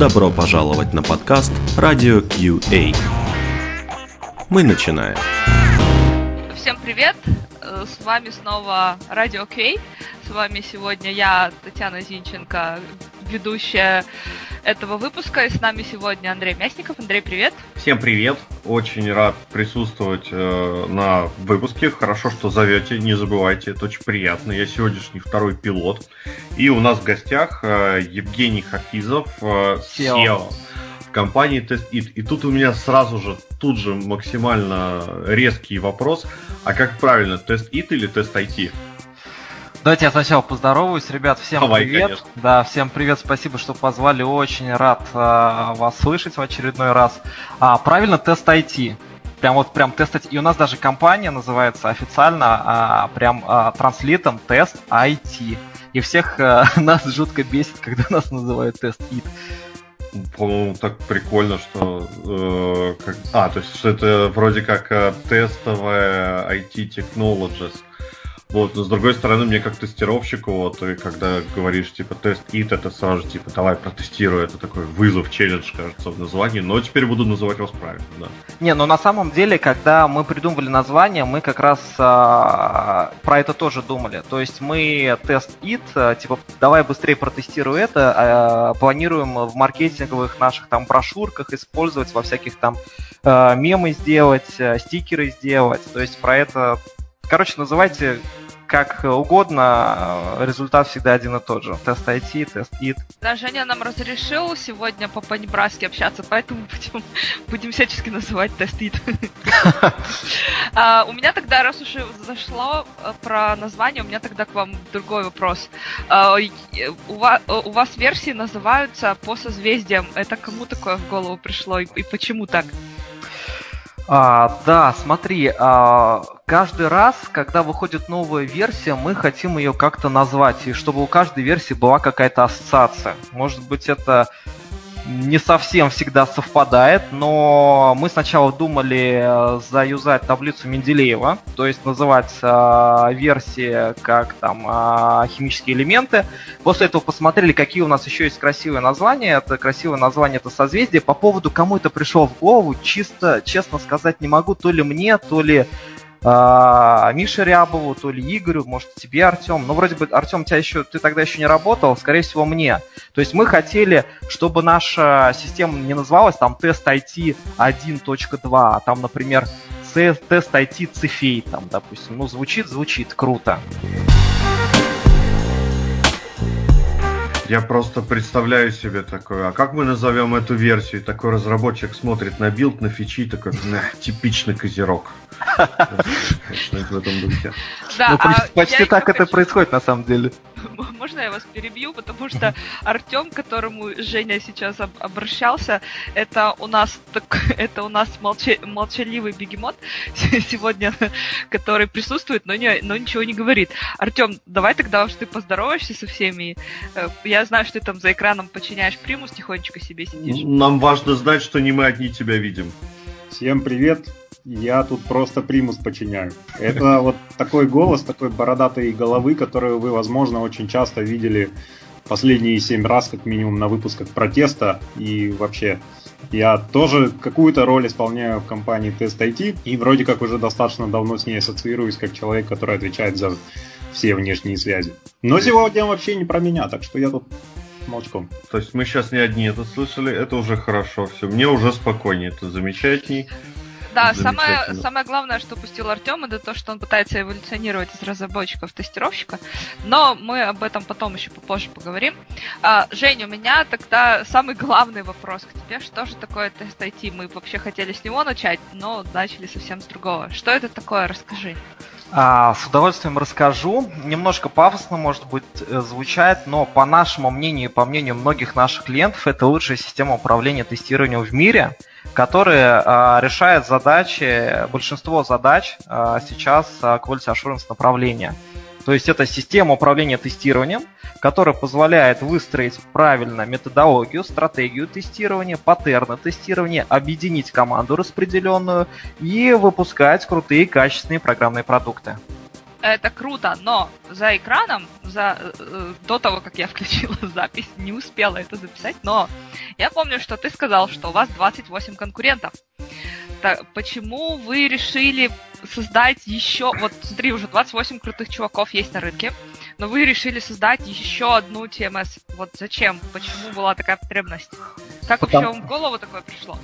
Добро пожаловать на подкаст Radio QA. Мы начинаем. Всем привет! Э, С вами снова Радио Кей. С вами сегодня я, Татьяна Зинченко, ведущая этого выпуска. И с нами сегодня Андрей Мясников. Андрей, привет! Всем привет! Очень рад присутствовать э, на выпуске. Хорошо, что зовете, не забывайте, это очень приятно. Я сегодняшний второй пилот. И у нас в гостях э, Евгений Хафизов, э, SEO. Компании TestIt. И тут у меня сразу же, тут же максимально резкий вопрос. А как правильно, TestIt или TestIT? Давайте я сначала поздороваюсь, ребят, всем Давай, привет. конечно. Да, всем привет, спасибо, что позвали, очень рад а, вас слышать в очередной раз. А, правильно, тест IT. Прям вот прям тест IT. И у нас даже компания называется официально а, прям а, транслитом тест IT. И всех а, нас жутко бесит, когда нас называют тест IT. По-моему, так прикольно, что... э, как- А, то есть это вроде как э, тестовая IT Technologies. Вот, но с другой стороны, мне как тестировщику, вот, и когда говоришь, типа, тест ит, это сразу, типа, давай, протестируй, это такой вызов, челлендж, кажется, в названии, но теперь буду называть вас правильно, да. Не, ну на самом деле, когда мы придумывали название, мы как раз а, про это тоже думали. То есть мы тест it, а, типа, давай быстрее протестируй это, а, планируем в маркетинговых наших там брошюрках использовать, во всяких там мемы сделать, стикеры сделать. То есть про это, короче, называйте как угодно, а, результат всегда один и тот же. Тест IT, тест it. Да, Женя нам разрешил сегодня по-понебратски общаться, поэтому будем, будем всячески называть тестит. А, У меня тогда, раз уж зашло э, про название, у меня тогда к вам другой вопрос. А, У э, у вас версии называются по созвездиям. Это кому такое в голову пришло и почему так? А, да, смотри, а, каждый раз, когда выходит новая версия, мы хотим ее как-то назвать, и чтобы у каждой версии была какая-то ассоциация. Может быть, это не совсем всегда совпадает, но мы сначала думали э, заюзать таблицу Менделеева, то есть называть а, версии как там а, химические элементы. После этого посмотрели, какие у нас еще есть красивые названия. Это красивое название это созвездие. По поводу кому это пришло в голову, чисто, честно сказать не могу, то ли мне, то ли а, Мише Рябову, то ли Игорю, может тебе, Артем. Ну, вроде бы, Артем, тебя еще, ты тогда еще не работал, скорее всего, мне. То есть мы хотели, чтобы наша система не называлась там Test IT 1.2, а там, например, Test IT Цефей, там, допустим. Ну, звучит, звучит, круто. Я просто представляю себе такое, а как мы назовем эту версию? Такой разработчик смотрит на билд, на фичи, такой, «На, типичный козерог. В этом духе. Ну, а почти, я так это происходит на самом деле. Можно я вас перебью, потому что Артем, к которому Женя сейчас об- обращался, это у нас так, это у нас молча- молчаливый бегемот сегодня, который присутствует, но, не, но ничего не говорит. Артем, давай тогда уж ты поздороваешься со всеми. Э, Я знаю, что ты там за экраном подчиняешь примус, тихонечко себе сидишь. Нам важно знать, что не мы одни тебя видим. Всем привет! Я тут просто примус подчиняю. Это вот такой голос, такой бородатой головы, которую вы, возможно, очень часто видели последние семь раз, как минимум, на выпусках протеста. И вообще, я тоже какую-то роль исполняю в компании Test IT, и вроде как уже достаточно давно с ней ассоциируюсь как человек, который отвечает за все внешние связи. Но сегодня вообще не про меня, так что я тут молчком. То есть мы сейчас не одни это слышали, это уже хорошо, все. Мне уже спокойнее, это замечательней. Да, самое, самое главное, что упустил Артем, это то, что он пытается эволюционировать из разработчика в тестировщика. Но мы об этом потом еще попозже поговорим. А, Жень, у меня тогда самый главный вопрос к тебе. Что же такое тест IT? Мы вообще хотели с него начать, но начали совсем с другого. Что это такое? Расскажи. А, с удовольствием расскажу. Немножко пафосно, может быть, э, звучать, но по нашему мнению и по мнению многих наших клиентов, это лучшая система управления тестированием в мире, которая а, решает задачи, большинство задач а, сейчас а, quality assurance направления. То есть это система управления тестированием, которая позволяет выстроить правильно методологию, стратегию тестирования, паттерны тестирования, объединить команду распределенную и выпускать крутые качественные программные продукты. Это круто, но за экраном, за, э, до того, как я включила запись, не успела это записать, но Я помню, что ты сказал, что у вас 28 конкурентов. Так, почему вы решили создать еще... Вот смотри, уже 28 крутых чуваков есть на рынке, но вы решили создать еще одну TMS. Вот зачем? Почему была такая потребность? Как Потому... вообще вам в голову такое пришло?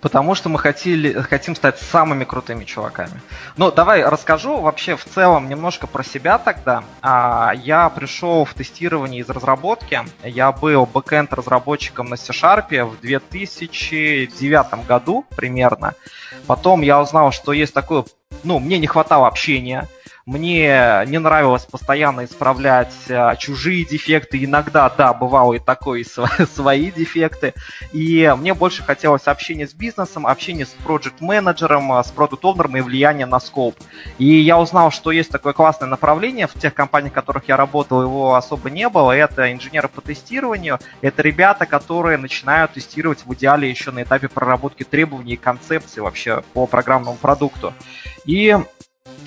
Потому что мы хотели, хотим стать самыми крутыми чуваками. Ну, давай расскажу вообще в целом немножко про себя тогда. А, я пришел в тестирование из разработки. Я был backend разработчиком на C-Sharp в 2009 году примерно. Потом я узнал, что есть такое, ну, мне не хватало общения мне не нравилось постоянно исправлять а, чужие дефекты. Иногда, да, бывало и такое, и свои дефекты. И мне больше хотелось общения с бизнесом, общения с проект-менеджером, а, с продукт-овнером и влияние на скоп. И я узнал, что есть такое классное направление. В тех компаниях, в которых я работал, его особо не было. Это инженеры по тестированию. Это ребята, которые начинают тестировать в идеале еще на этапе проработки требований и концепций вообще по программному продукту. И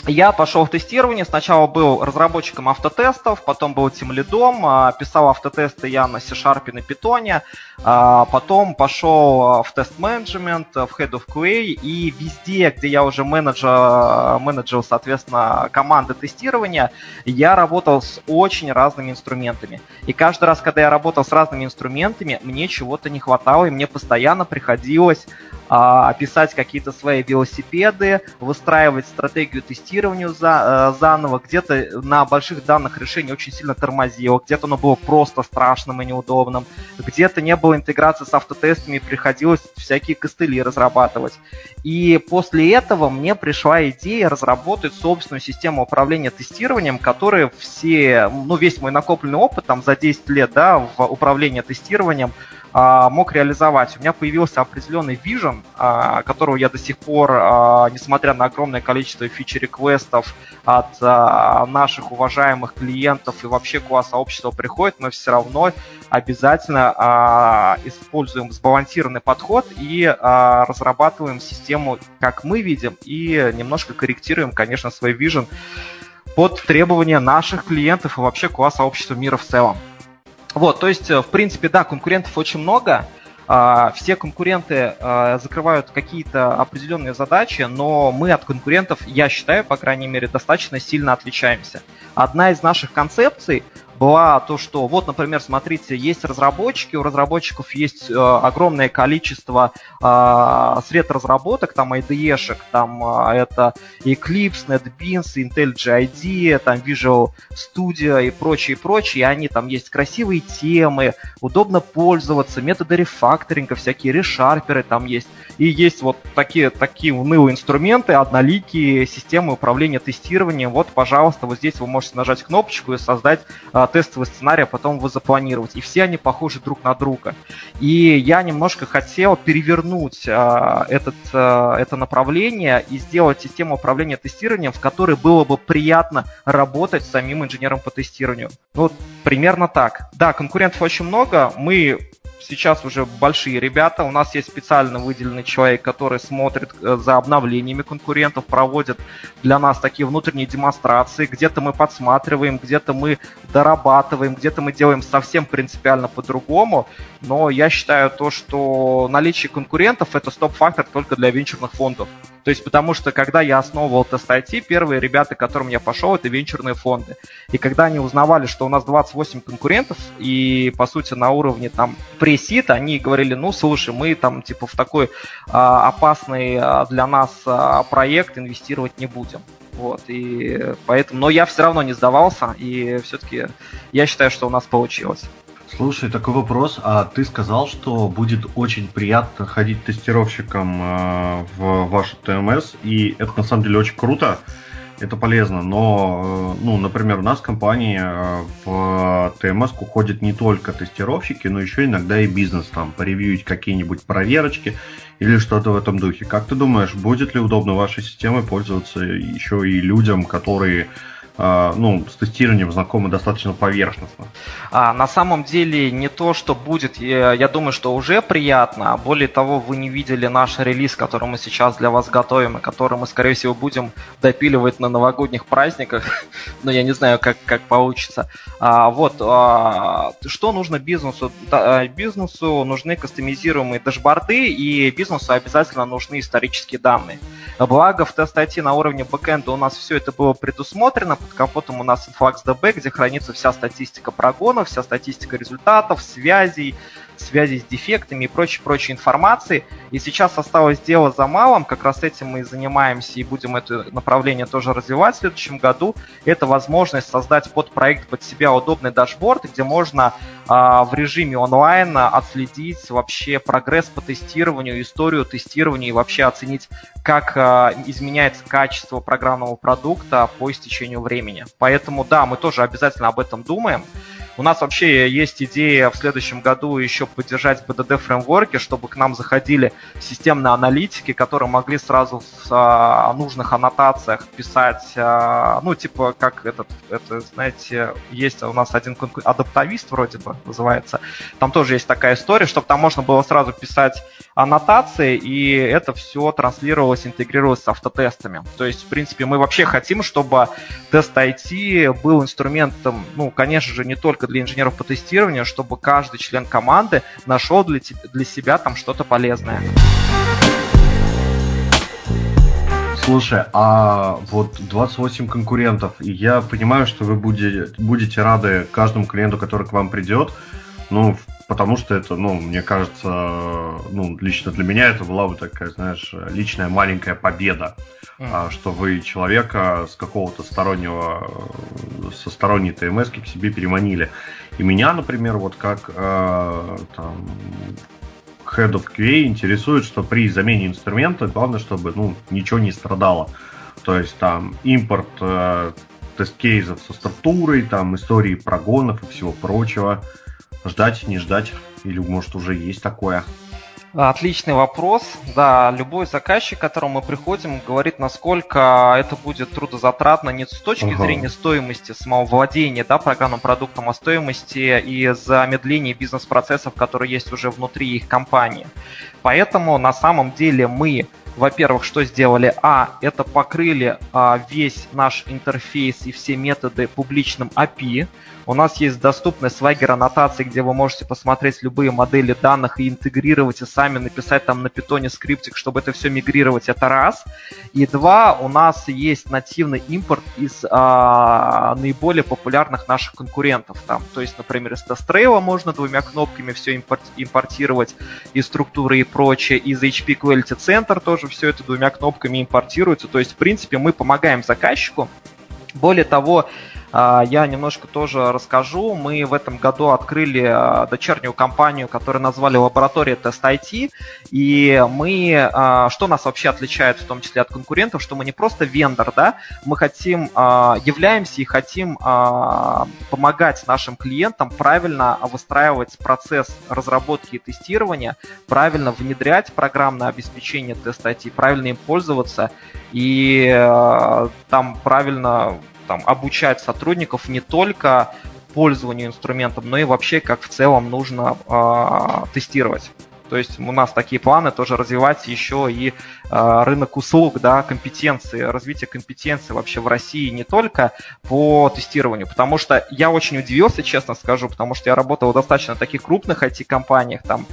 я пошел в тестирование. Сначала был разработчиком автотестов, потом был тем лидом, а, писал автотесты я на C-Sharp на Python, а, потом пошел а, в тест-менеджмент, в Head of QA, и везде, где я уже менеджер, менеджер, соответственно, команды тестирования, я работал с очень разными инструментами. И каждый раз, когда я работал с разными инструментами, мне чего-то не хватало, и мне постоянно приходилось описать какие-то свои велосипеды, выстраивать стратегию тестирования за, э, заново. Где-то на больших данных решение очень сильно тормозило, где-то оно было просто страшным и неудобным, где-то не было интеграции с автотестами, приходилось всякие костыли разрабатывать. И после этого мне пришла идея разработать собственную систему управления тестированием, которая все, ну, весь мой накопленный опыт там за 10 лет, да, в управлении тестированием, а, мог реализовать. У меня появился определенный вижен, а, которого я до сих пор, а, несмотря на огромное количество фичи-реквестов от наших уважаемых клиентов и вообще класса общества приходит, мы все равно обязательно используем сбалансированный подход и разрабатываем систему, как мы видим, и немножко корректируем, конечно, свой вижен под требования наших клиентов и вообще класса общества мира в целом. Вот, то есть, э, в принципе, да, конкурентов очень много. А, все конкуренты а, закрывают какие-то определенные задачи, но мы от конкурентов, я считаю, по крайней мере, достаточно сильно отличаемся. Одна из наших концепций была то, что вот, например, смотрите, есть разработчики, у разработчиков есть э, огромное количество э, сред разработок, там IDE-шек, там э, это Eclipse, NetBeans, IntelliJ IDEA, там Visual Studio и прочее, прочее, и они там есть красивые темы, удобно пользоваться, методы рефакторинга, всякие решарперы там есть, и есть вот такие, такие унылые инструменты, одноликие системы управления тестированием, вот, пожалуйста, вот здесь вы можете нажать кнопочку и создать э, тестовый сценарий, а потом его запланировать. И все они похожи друг на друга. И я немножко хотел перевернуть а, этот, а, это направление и сделать систему управления тестированием, в которой было бы приятно работать самим инженером по тестированию. Ну, вот примерно так. Да, конкурентов очень много. Мы сейчас уже большие ребята. У нас есть специально выделенный человек, который смотрит э, за обновлениями конкурентов, проводит для нас такие внутренние демонстрации. Где-то мы подсматриваем, где-то мы дорабатываем, где-то мы делаем совсем принципиально по-другому. Но я считаю то, что наличие конкурентов это стоп-фактор только для венчурных фондов. То есть потому что когда я основывал тест IT, первые ребята, к которым я пошел, это венчурные фонды. И когда они узнавали, что у нас 28 конкурентов, и по сути на уровне там пресит, они говорили, ну слушай, мы там типа в такой а, опасный а, для нас а, проект инвестировать не будем. Вот, и поэтому, но я все равно не сдавался, и все-таки я считаю, что у нас получилось. Слушай, такой вопрос. А ты сказал, что будет очень приятно ходить тестировщиком э, в вашу ТМС, и это на самом деле очень круто, это полезно, но, э, ну, например, у нас в компании э, в ТМС ходят не только тестировщики, но еще иногда и бизнес, там, поревьюить какие-нибудь проверочки или что-то в этом духе. Как ты думаешь, будет ли удобно вашей системой пользоваться еще и людям, которые ну, с тестированием знакомы достаточно поверхностно. А, на самом деле не то, что будет, я, думаю, что уже приятно. А более того, вы не видели наш релиз, который мы сейчас для вас готовим, и который мы, скорее всего, будем допиливать на новогодних праздниках. Но я не знаю, как, как получится. А, вот, а, что нужно бизнесу? Да, бизнесу нужны кастомизируемые дашборды, и бизнесу обязательно нужны исторические данные. Благо, в Test IT на уровне бэкэнда у нас все это было предусмотрено, под капотом у нас InfluxDB, где хранится вся статистика прогонов, вся статистика результатов, связей, связи с дефектами и прочей-прочей информации. И сейчас осталось дело за малым, как раз этим мы и занимаемся и будем это направление тоже развивать в следующем году. Это возможность создать под проект под себя удобный дашборд, где можно а, в режиме онлайн отследить вообще прогресс по тестированию, историю тестирования и вообще оценить, как а, изменяется качество программного продукта по истечению времени. Поэтому да, мы тоже обязательно об этом думаем. У нас вообще есть идея в следующем году еще поддержать BDD фреймворки, чтобы к нам заходили системные аналитики, которые могли сразу в а, нужных аннотациях писать, а, ну, типа, как этот, это, знаете, есть у нас один адаптовист вроде бы называется. Там тоже есть такая история, чтобы там можно было сразу писать аннотации, и это все транслировалось, интегрировалось с автотестами. То есть, в принципе, мы вообще хотим, чтобы тест IT был инструментом, ну, конечно же, не только для инженеров по тестированию, чтобы каждый член команды нашел для, для себя там что-то полезное. Слушай, а вот 28 конкурентов, и я понимаю, что вы будете, будете рады каждому клиенту, который к вам придет, ну, потому что это, ну, мне кажется, ну, лично для меня это была бы такая, знаешь, личная маленькая победа, mm. что вы человека с какого-то стороннего, со сторонней ТМС к себе переманили. И меня, например, вот как э, там, Head of QA интересует, что при замене инструмента главное, чтобы ну, ничего не страдало. То есть там импорт э, тест-кейсов со структурой, там истории прогонов и всего прочего. Ждать, не ждать? Или может уже есть такое? Отличный вопрос. Да, любой заказчик, к которому мы приходим, говорит, насколько это будет трудозатратно не с точки ага. зрения стоимости самого владения да, программным продуктом, а стоимости и замедления бизнес-процессов, которые есть уже внутри их компании. Поэтому на самом деле мы во-первых, что сделали? А, это покрыли а, весь наш интерфейс и все методы публичным API. У нас есть доступная Swagger аннотации, где вы можете посмотреть любые модели данных и интегрировать и сами написать там на питоне скриптик, чтобы это все мигрировать. Это раз. И два, у нас есть нативный импорт из а, наиболее популярных наших конкурентов. Там, то есть, например, из TestRail можно двумя кнопками все импорт, импортировать, из структуры и прочее, из HP Quality Center тоже все это двумя кнопками импортируется. То есть, в принципе, мы помогаем заказчику. Более того, я немножко тоже расскажу. Мы в этом году открыли а, дочернюю компанию, которую назвали Лаборатория Тест IT. И мы, а, что нас вообще отличает в том числе от конкурентов, что мы не просто вендор, да, мы хотим, являемся и хотим помогать нашим клиентам правильно выстраивать процесс разработки и тестирования, правильно внедрять программное обеспечение Тест IT, правильно им пользоваться и там правильно там, обучать сотрудников не только пользованию инструментом, но и вообще, как в целом нужно э, тестировать. То есть у нас такие планы тоже развивать еще и э, рынок услуг, да, компетенции, развитие компетенции вообще в России не только по тестированию, потому что я очень удивился, честно скажу, потому что я работал в достаточно таких крупных IT-компаниях, там,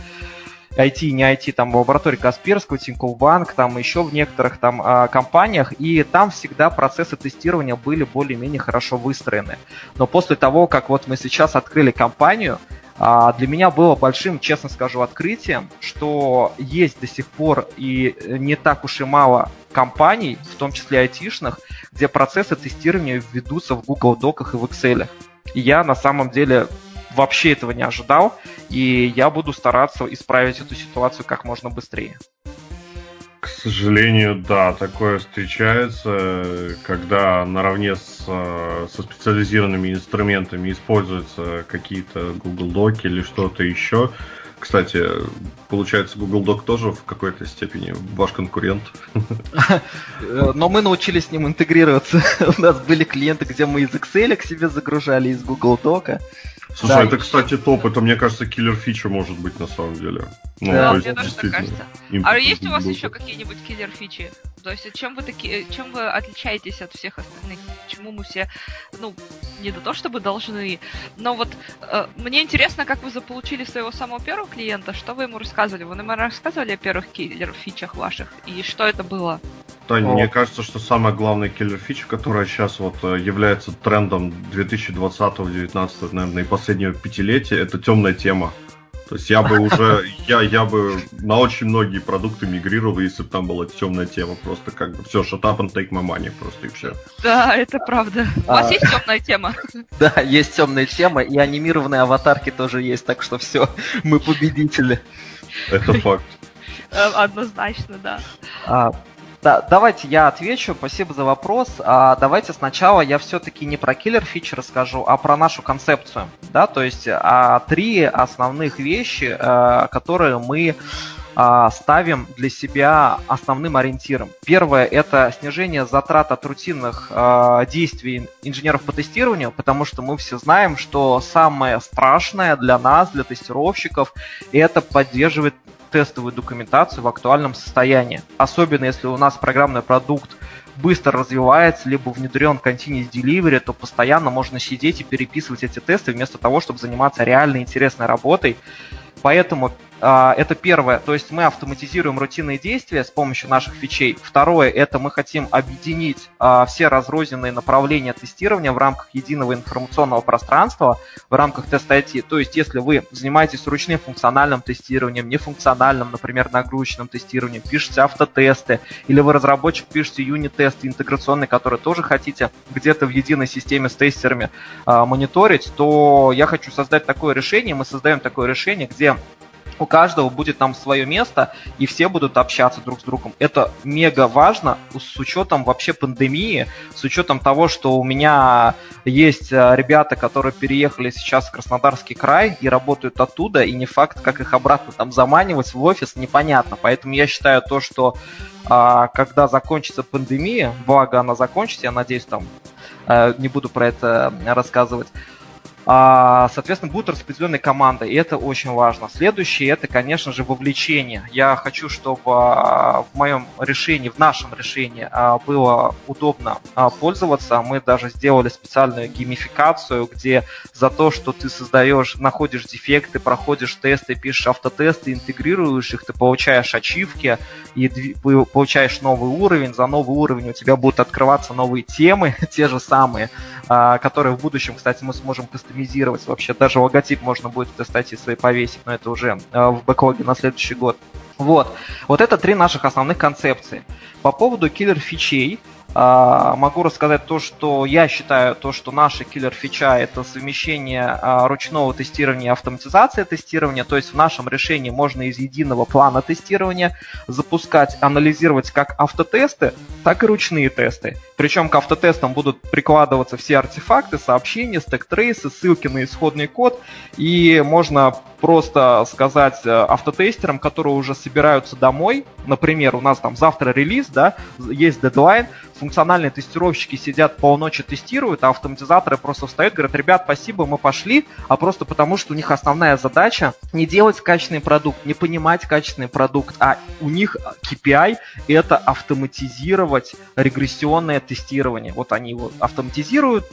IT, не IT, там, лаборатории Касперского, Тинькофф там, еще в некоторых там а, компаниях, и там всегда процессы тестирования были более-менее хорошо выстроены. Но после того, как вот мы сейчас открыли компанию, а, для меня было большим, честно скажу, открытием, что есть до сих пор и не так уж и мало компаний, в том числе айтишных, где процессы тестирования ведутся в Google Доках и в Excel. И я на самом деле вообще этого не ожидал, и я буду стараться исправить эту ситуацию как можно быстрее. К сожалению, да, такое встречается, когда наравне с, со специализированными инструментами используются какие-то Google Доки или что-то еще. Кстати, получается, Google Doc тоже в какой-то степени ваш конкурент. Но мы научились с ним интегрироваться. У нас были клиенты, где мы из Excel к себе загружали, из Google Doc. Слушай, да, это, кстати, топ. Это, мне кажется, киллер фича может быть на самом деле. Ну, да, мне тоже так кажется. А есть у вас еще какие-нибудь киллер фичи? То есть чем вы такие, чем вы отличаетесь от всех остальных? Почему мы все, ну, не до то чтобы должны, но вот э, мне интересно, как вы заполучили своего самого первого клиента, что вы ему рассказывали? Вы нам рассказывали о первых киллер фичах ваших и что это было? Тань, О. мне кажется, что самая главная киллер фича, которая сейчас вот э, является трендом 2020-2019, наверное, и последнего пятилетия, это темная тема. То есть я бы уже, я, я бы на очень многие продукты мигрировал, если бы там была темная тема. Просто как бы все, shut up and take my money, просто и все. Да, это правда. У вас а, есть темная тема? Да, есть темная тема, и анимированные аватарки тоже есть, так что все, мы победители. Это факт. Э, однозначно, да. А, да, давайте я отвечу. Спасибо за вопрос. А, давайте сначала я все-таки не про киллер фичи расскажу, а про нашу концепцию. Да, то есть а, три основных вещи, а, которые мы а, ставим для себя основным ориентиром. Первое – это снижение затрат от рутинных э, действий инженеров по тестированию, потому что мы все знаем, что самое страшное для нас, для тестировщиков, это поддерживать тестовую документацию в актуальном состоянии. Особенно если у нас программный продукт быстро развивается, либо внедрен Continuous Delivery, то постоянно можно сидеть и переписывать эти тесты вместо того, чтобы заниматься реальной интересной работой. Поэтому это первое, то есть мы автоматизируем рутинные действия с помощью наших фичей. Второе, это мы хотим объединить а, все разрозненные направления тестирования в рамках единого информационного пространства, в рамках теста IT. То есть если вы занимаетесь ручным функциональным тестированием, нефункциональным, например, нагрузочным тестированием, пишете автотесты, или вы разработчик пишете юнит-тесты интеграционные, которые тоже хотите где-то в единой системе с тестерами а, мониторить, то я хочу создать такое решение, мы создаем такое решение, где у каждого будет там свое место, и все будут общаться друг с другом. Это мега важно с учетом вообще пандемии, с учетом того, что у меня есть э, ребята, которые переехали сейчас в Краснодарский край и работают оттуда, и не факт, как их обратно там заманивать в офис, непонятно. Поэтому я считаю то, что а, когда закончится пандемия, благо она закончится, я надеюсь, там э, не буду про это рассказывать, соответственно, будут распределенные команды, и это очень важно. Следующее, это, конечно же, вовлечение. Я хочу, чтобы а, в моем решении, в нашем решении а, было удобно пользоваться. Мы даже сделали специальную геймификацию, где за то, что ты создаешь, находишь дефекты, проходишь тесты, пишешь автотесты, интегрируешь их, ты получаешь ачивки и получаешь новый уровень. За новый уровень у тебя будут открываться новые темы, те же самые, которые в будущем, кстати, мы сможем кастомизировать кастомизировать вообще. Даже логотип можно будет в статьи свои повесить, но это уже э, в бэклоге на следующий год. Вот. Вот это три наших основных концепции. По поводу киллер-фичей, а, могу рассказать то, что я считаю, то, что наша киллер-фича это совмещение а, ручного тестирования и автоматизация тестирования. То есть в нашем решении можно из единого плана тестирования запускать, анализировать как автотесты, так и ручные тесты. Причем к автотестам будут прикладываться все артефакты, сообщения, стек-трейсы, ссылки на исходный код. И можно просто сказать э, автотестерам, которые уже собираются домой, например, у нас там завтра релиз, да, есть дедлайн, функциональные тестировщики сидят полночи тестируют, а автоматизаторы просто встают, говорят, ребят, спасибо, мы пошли, а просто потому, что у них основная задача не делать качественный продукт, не понимать качественный продукт, а у них KPI это автоматизировать регрессионное тестирование. Вот они его автоматизируют,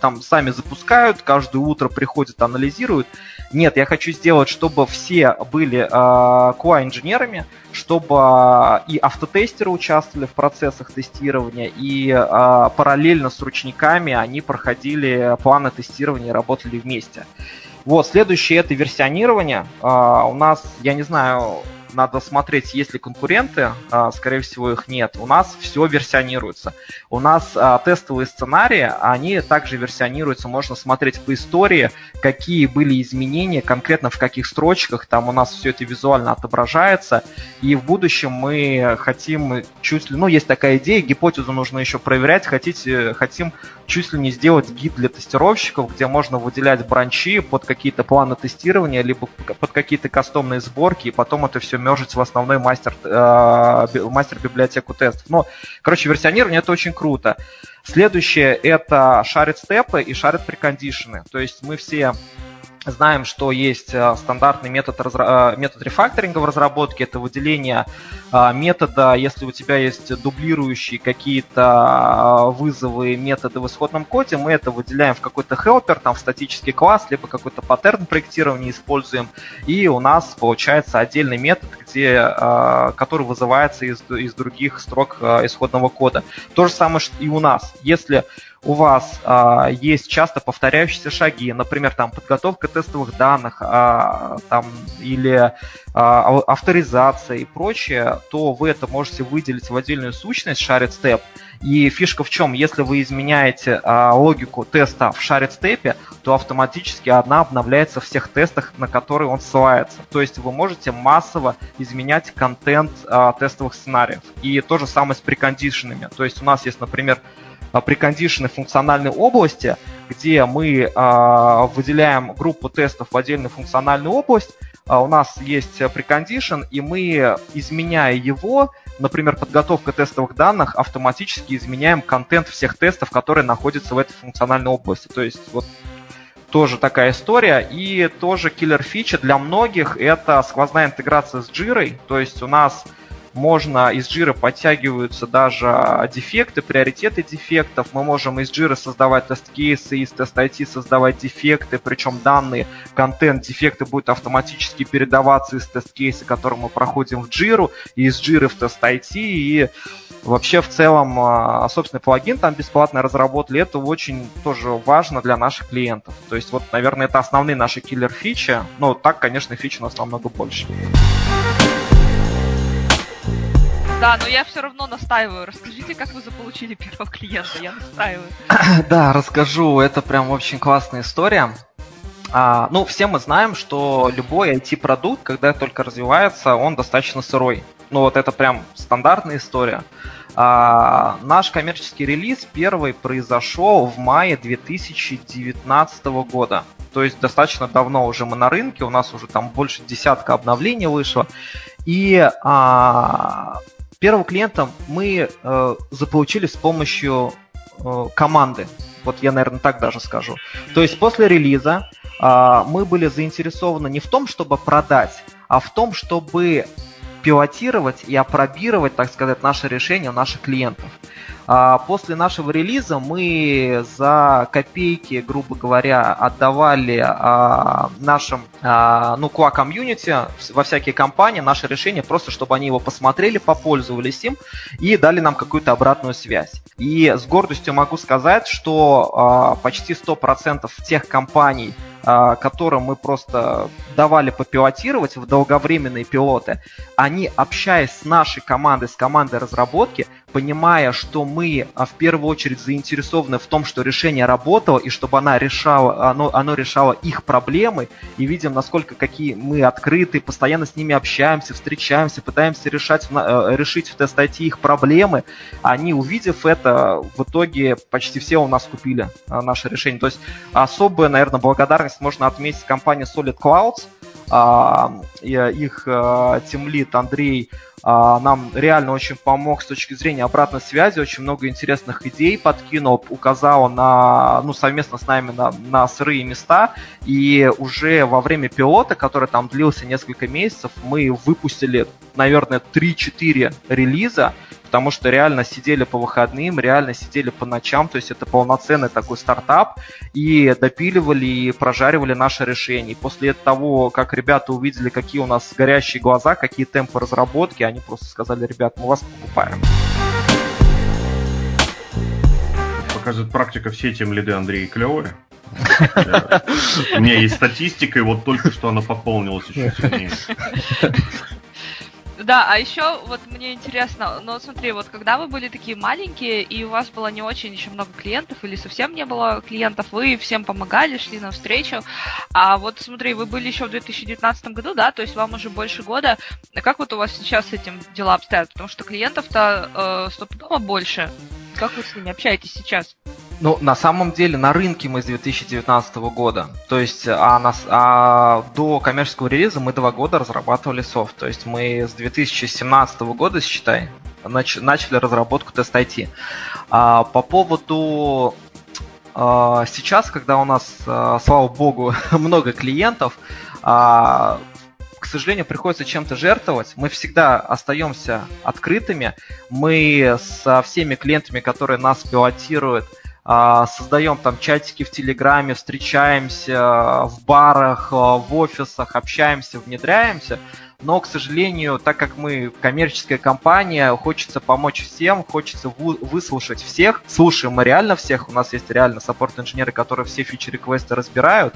там сами запускают, каждое утро приходят, анализируют. Нет, я хочу сделать, чтобы все были э, QA-инженерами, чтобы э, и автотестеры участвовали в процессах тестирования, и э, параллельно с ручниками они проходили планы тестирования и работали вместе. Вот, следующее это версионирование. Uh, у нас, я не знаю, надо смотреть, есть ли конкуренты, а, скорее всего их нет. У нас все версионируется. У нас а, тестовые сценарии, они также версионируются, можно смотреть по истории, какие были изменения, конкретно в каких строчках, там у нас все это визуально отображается, и в будущем мы хотим чуть ли, ну есть такая идея, гипотезу нужно еще проверять, хотите, хотим чуть ли не сделать гид для тестировщиков, где можно выделять бранчи под какие-то планы тестирования, либо под какие-то кастомные сборки, и потом это все мержить в основной мастер, э, мастер библиотеку тестов. Но, короче, версионирование это очень круто. Следующее это шарит степы и шарит прекондишены. То есть мы все Знаем, что есть э, стандартный метод. Э, метод рефакторинга в разработке, это выделение э, метода, если у тебя есть дублирующие какие-то вызовы методы в исходном коде, мы это выделяем в какой-то helper, там в статический класс, либо какой-то паттерн проектирования используем, и у нас получается отдельный метод, где, который вызывается из, из других строк исходного кода. То же самое и у нас. Если у вас а, есть часто повторяющиеся шаги, например, там подготовка тестовых данных а, там, или а, авторизация и прочее, то вы это можете выделить в отдельную сущность shared step. И фишка в чем? Если вы изменяете а, логику теста в shared step, то автоматически одна обновляется в всех тестах, на которые он ссылается. То есть вы можете массово изменять контент а, тестовых сценариев. И то же самое с прекондишенами. То есть у нас есть, например, а, прекондишены функциональной области, где мы а, выделяем группу тестов в отдельную функциональную область. А, у нас есть прекондишн, и мы, изменяя его, например, подготовка тестовых данных, автоматически изменяем контент всех тестов, которые находятся в этой функциональной области. То есть вот тоже такая история. И тоже киллер фича для многих это сквозная интеграция с Jira. То есть у нас можно из Jira подтягиваются даже дефекты, приоритеты дефектов. Мы можем из Jira создавать тест-кейсы, из Test IT создавать дефекты, причем данные, контент, дефекты будут автоматически передаваться из тест-кейса, который мы проходим в джиру, и из джиры в Test IT, и Вообще, в целом, а, собственный плагин там бесплатно разработали. Это очень тоже важно для наших клиентов. То есть, вот, наверное, это основные наши киллер-фичи. Но так, конечно, фич у нас намного больше. Да, но я все равно настаиваю. Расскажите, как вы заполучили первого клиента. Я настаиваю. Да, расскажу. Это прям очень классная история. А, ну, все мы знаем, что любой IT-продукт, когда только развивается, он достаточно сырой. Ну, вот это прям стандартная история. А, наш коммерческий релиз первый произошел в мае 2019 года. То есть достаточно давно уже мы на рынке, у нас уже там больше десятка обновлений вышло. И а, Первого клиента мы э, заполучили с помощью э, команды. Вот я, наверное, так даже скажу. То есть после релиза э, мы были заинтересованы не в том, чтобы продать, а в том, чтобы пилотировать и опробировать, так сказать, наше решение у наших клиентов. А после нашего релиза мы за копейки, грубо говоря, отдавали а, нашим, а, ну, QA комьюнити во всякие компании наше решение, просто чтобы они его посмотрели, попользовались им и дали нам какую-то обратную связь. И с гордостью могу сказать, что почти 100% тех компаний, которым мы просто давали попилотировать в долговременные пилоты, они, общаясь с нашей командой, с командой разработки, понимая, что мы а, в первую очередь заинтересованы в том, что решение работало и чтобы она решала, оно, оно решало их проблемы, и видим, насколько какие мы открыты, постоянно с ними общаемся, встречаемся, пытаемся решать, э, решить в тест IT их проблемы, они, увидев это, в итоге почти все у нас купили а, наше решение. То есть особая, наверное, благодарность можно отметить компании Solid Clouds, их тимлит Андрей а, нам реально очень помог с точки зрения обратной связи, очень много интересных идей подкинул, указал на, ну, совместно с нами на, на сырые места, и уже во время пилота, который там длился несколько месяцев, мы выпустили, наверное, 3-4 релиза, потому что реально сидели по выходным, реально сидели по ночам, то есть это полноценный такой стартап, и допиливали и прожаривали наше решение. И после того, как ребята увидели, какие у нас горящие глаза, какие темпы разработки, они просто сказали, ребят, мы вас покупаем. Показывает практика, все тем лиды Андрей клевые. У меня есть статистика, и вот только что она пополнилась еще сильнее. Да, а еще вот мне интересно, ну смотри, вот когда вы были такие маленькие, и у вас было не очень еще много клиентов, или совсем не было клиентов, вы всем помогали, шли навстречу, а вот смотри, вы были еще в 2019 году, да, то есть вам уже больше года, как вот у вас сейчас с этим дела обстоят? Потому что клиентов-то э, стопудово больше. Как вы с ними общаетесь сейчас? Ну, на самом деле, на рынке мы с 2019 года. То есть, а, нас, а до коммерческого релиза мы два года разрабатывали софт. То есть, мы с 2017 года, считай, нач, начали разработку тест IT. А, по поводу а, сейчас, когда у нас, а, слава богу, много клиентов, а, к сожалению, приходится чем-то жертвовать. Мы всегда остаемся открытыми. Мы со всеми клиентами, которые нас пилотируют, создаем там чатики в Телеграме, встречаемся в барах, в офисах, общаемся, внедряемся но, к сожалению, так как мы коммерческая компания, хочется помочь всем, хочется выслушать всех. Слушаем мы реально всех, у нас есть реально саппорт-инженеры, которые все фичи-реквесты разбирают,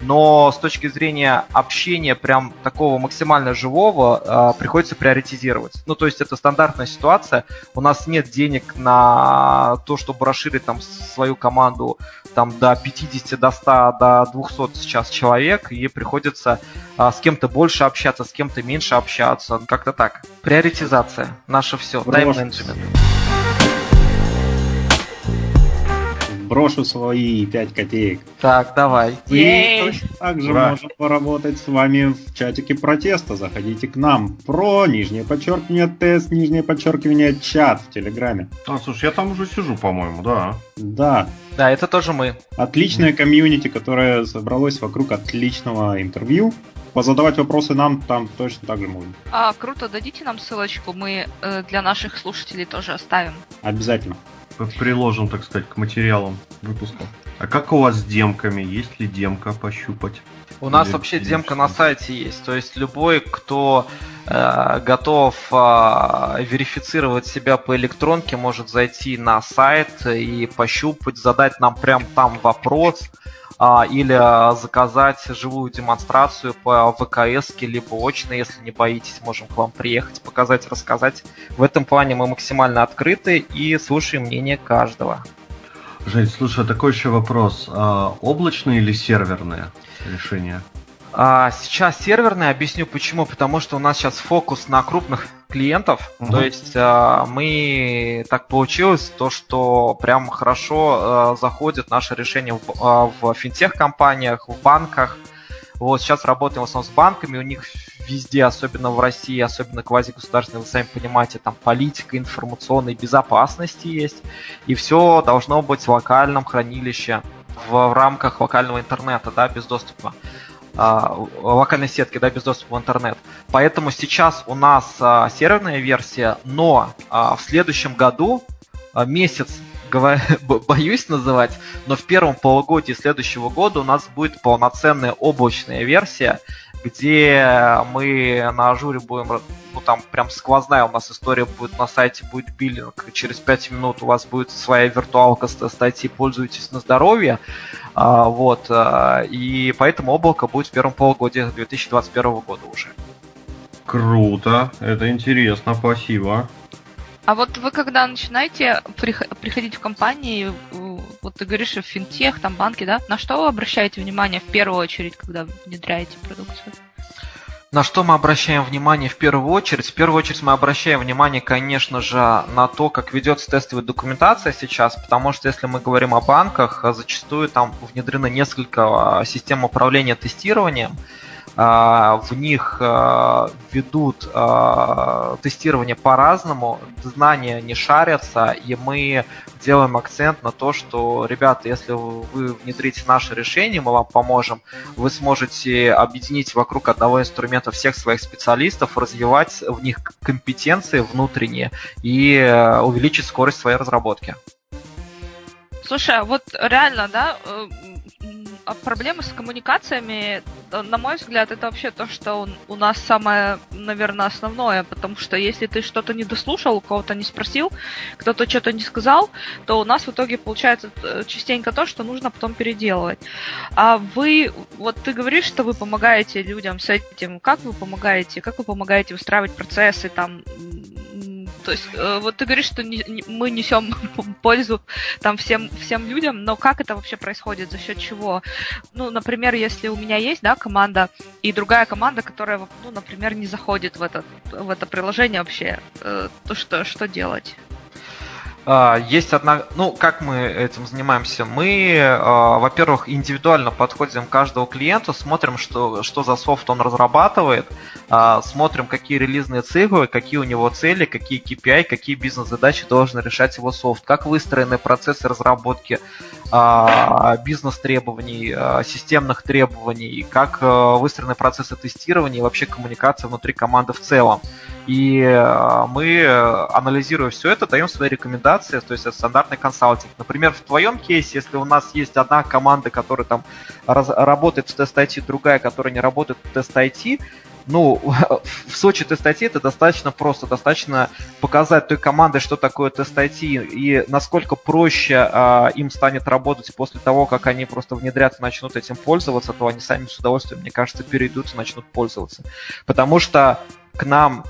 но с точки зрения общения прям такого максимально живого э, приходится приоритизировать. Ну, то есть это стандартная ситуация, у нас нет денег на то, чтобы расширить там свою команду там до 50, до 100, до 200 сейчас человек, и приходится э, с кем-то больше общаться, с кем-то меньше общаться. Как-то так. Приоритизация. Наше все. Тайм-менеджмент. Брошу свои 5 копеек. Так, давай. И также Ура. можем поработать с вами в чатике протеста. Заходите к нам. Про нижнее подчеркивание тест, нижнее подчеркивание чат в Телеграме. А, слушай, я там уже сижу, по-моему, да. Да. Да, это тоже мы. Отличная комьюнити, которая собралась вокруг отличного интервью позадавать вопросы нам там точно так же можно. А, круто, дадите нам ссылочку, мы э, для наших слушателей тоже оставим. Обязательно. Приложим, так сказать, к материалам выпуска. А как у вас с демками? Есть ли демка пощупать? У нас вообще демка на сайте есть. То есть любой, кто э, готов э, верифицировать себя по электронке, может зайти на сайт и пощупать, задать нам прям там вопрос а, или а, заказать живую демонстрацию по ВКС, либо очно, если не боитесь, можем к вам приехать, показать, рассказать. В этом плане мы максимально открыты и слушаем мнение каждого. Жень, слушай, а такой еще вопрос. А, облачные или серверные решения? А, сейчас серверные, объясню почему. Потому что у нас сейчас фокус на крупных клиентов. Uh-huh. То есть а, мы так получилось, то, что прям хорошо а, заходит наше решение в, а, в финтех-компаниях, в банках. Вот сейчас работаем в основном с банками, у них везде, особенно в России, особенно квазигосударственные, вы сами понимаете, там политика информационной безопасности есть, и все должно быть в локальном хранилище, в, в рамках локального интернета, да, без доступа локальной сетки, да, без доступа в интернет. Поэтому сейчас у нас а, серверная версия, но а, в следующем году а, месяц боюсь называть, но в первом полугодии следующего года у нас будет полноценная облачная версия, где мы на ажуре будем, ну там прям сквозная у нас история будет на сайте, будет биллинг, через 5 минут у вас будет своя виртуалка статьи, пользуйтесь на здоровье, а, вот, а, и поэтому облако будет в первом полугодии 2021 года уже. Круто, это интересно, спасибо. А вот вы когда начинаете приходить в компании, вот ты говоришь, в финтех, там банки, да, на что вы обращаете внимание в первую очередь, когда внедряете продукцию? На что мы обращаем внимание в первую очередь? В первую очередь мы обращаем внимание, конечно же, на то, как ведется тестовая документация сейчас, потому что если мы говорим о банках, зачастую там внедрено несколько а, систем управления тестированием, в них а, ведут а, тестирование по-разному, знания не шарятся, и мы делаем акцент на то, что, ребята, если вы внедрите наше решение, мы вам поможем, вы сможете объединить вокруг одного инструмента всех своих специалистов, развивать в них компетенции внутренние и увеличить скорость своей разработки. Слушай, а вот реально, да, э, а проблемы с коммуникациями, э, на мой взгляд, это вообще то, что у нас самое, наверное, основное, потому что если ты что-то не дослушал, у кого-то не спросил, кто-то что-то не сказал, то у нас в итоге получается э, частенько то, что нужно потом переделывать. А вы, вот ты говоришь, что вы помогаете людям с этим, как вы помогаете, как вы помогаете устраивать процессы, там, то есть, э, вот ты говоришь, что не, не, мы несем пользу там всем, всем людям, но как это вообще происходит, за счет чего? Ну, например, если у меня есть, да, команда, и другая команда, которая, ну, например, не заходит в это, в это приложение вообще, э, то что, что делать? А, есть одна, ну, как мы этим занимаемся? Мы, а, во-первых, индивидуально подходим к каждому клиенту, смотрим, что, что за софт он разрабатывает, а, смотрим, какие релизные циклы, какие у него цели, какие KPI, какие бизнес-задачи должен решать его софт, как выстроены процессы разработки бизнес-требований, системных требований, как выстроены процессы тестирования и вообще коммуникация внутри команды в целом. И мы, анализируя все это, даем свои рекомендации то есть это стандартный консалтинг. Например, в твоем кейсе, если у нас есть одна команда, которая там раз, работает в тест IT, другая, которая не работает в тест IT, ну, в Сочи тест IT это достаточно просто, достаточно показать той команде, что такое тест IT и насколько проще э, им станет работать после того, как они просто внедрятся, начнут этим пользоваться, то они сами с удовольствием, мне кажется, перейдут и начнут пользоваться. Потому что к нам,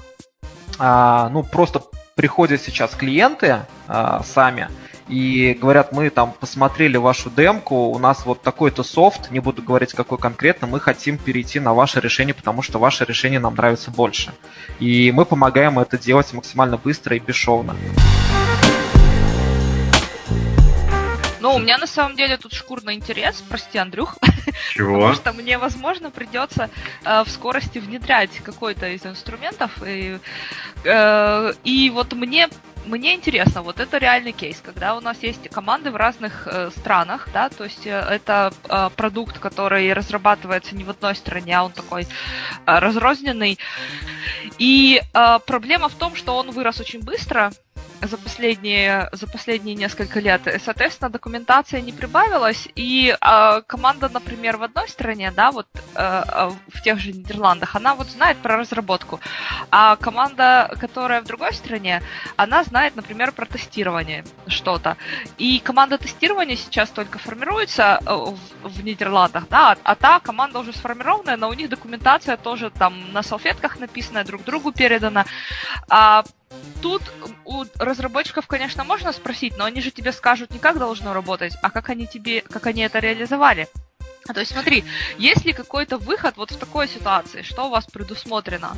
э, ну, просто приходят сейчас клиенты а, сами и говорят, мы там посмотрели вашу демку, у нас вот такой-то софт, не буду говорить какой конкретно, мы хотим перейти на ваше решение, потому что ваше решение нам нравится больше. И мы помогаем это делать максимально быстро и бесшовно. Ну, у меня на самом деле тут шкурный интерес, прости, Андрюх. Чего? Потому что мне, возможно, придется э, в скорости внедрять какой-то из инструментов. И, э, и вот мне мне интересно, вот это реальный кейс, когда у нас есть команды в разных э, странах, да, то есть э, это э, продукт, который разрабатывается не в одной стране, а он такой э, разрозненный. И э, проблема в том, что он вырос очень быстро, за последние, за последние несколько лет. И, соответственно, документация не прибавилась, и э, команда, например, в одной стране, да, вот э, в тех же Нидерландах, она вот знает про разработку, а команда, которая в другой стране, она знает, например, про тестирование что-то. И команда тестирования сейчас только формируется в, в Нидерландах, да, а та команда уже сформированная, но у них документация тоже там на салфетках написанная, друг другу передана. А Тут у разработчиков, конечно, можно спросить, но они же тебе скажут не как должно работать, а как они тебе, как они это реализовали. То есть смотри, есть ли какой-то выход вот в такой ситуации, что у вас предусмотрено?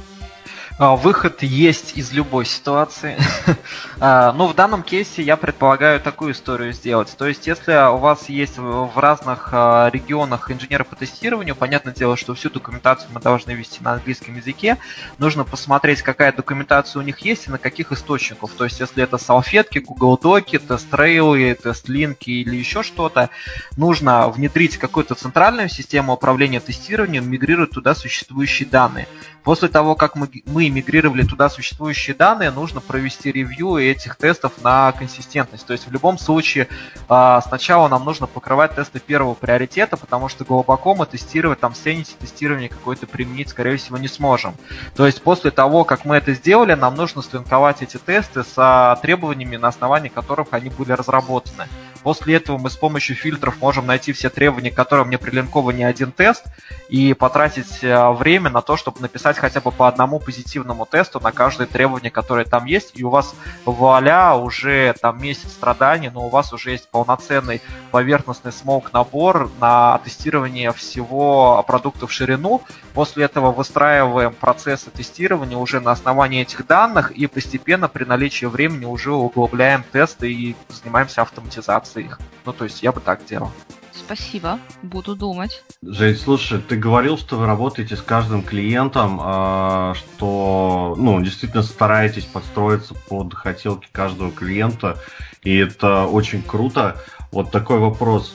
А, выход есть из любой ситуации. А, Но ну, в данном кейсе я предполагаю такую историю сделать. То есть, если у вас есть в разных а, регионах инженеры по тестированию, понятное дело, что всю документацию мы должны вести на английском языке. Нужно посмотреть, какая документация у них есть и на каких источниках. То есть, если это салфетки, Google Доки, тест-трейлы, тест-линки или еще что-то, нужно внедрить какую-то центральную систему управления тестированием, мигрировать туда существующие данные. После того, как мы, мы мигрировали туда существующие данные, нужно провести ревью этих тестов на консистентность. То есть в любом случае а, сначала нам нужно покрывать тесты первого приоритета, потому что глубоко мы тестировать там Sanity тестирование какое-то применить, скорее всего, не сможем. То есть после того, как мы это сделали, нам нужно слинковать эти тесты с требованиями, на основании которых они были разработаны. После этого мы с помощью фильтров можем найти все требования, к которым мне прилинкован не один тест, и потратить а, время на то, чтобы написать хотя бы по одному позитивному тесту на каждое требование, которое там есть, и у вас вуаля уже там месяц страданий, но у вас уже есть полноценный поверхностный смоук набор на тестирование всего продукта в ширину. После этого выстраиваем процессы тестирования уже на основании этих данных и постепенно при наличии времени уже углубляем тесты и занимаемся автоматизацией их. Ну, то есть я бы так делал. Спасибо, буду думать. Жень, слушай, ты говорил, что вы работаете с каждым клиентом, а, что, ну, действительно стараетесь подстроиться под хотелки каждого клиента, и это очень круто. Вот такой вопрос.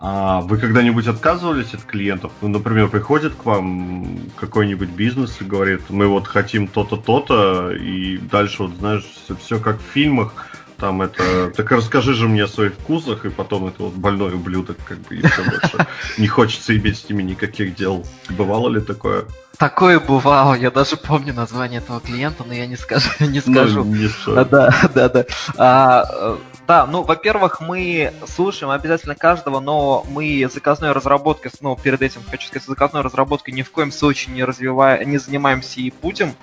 А вы когда-нибудь отказывались от клиентов? Ну, например, приходит к вам какой-нибудь бизнес и говорит, мы вот хотим то-то, то-то, и дальше вот, знаешь, все, все как в фильмах, там это... Так расскажи же мне о своих вкусах, и потом это вот больной ублюдок, как бы, все больше. Не хочется иметь с ними никаких дел. Бывало ли такое? Такое бывало, я даже помню название этого клиента, но я не скажу, не Ну, скажу. не А, Да, да, да. А, да, ну, во-первых, мы слушаем обязательно каждого, но мы заказной разработкой, ну, перед этим хочу сказать, заказной разработкой ни в коем случае не развиваем, не занимаемся и будем,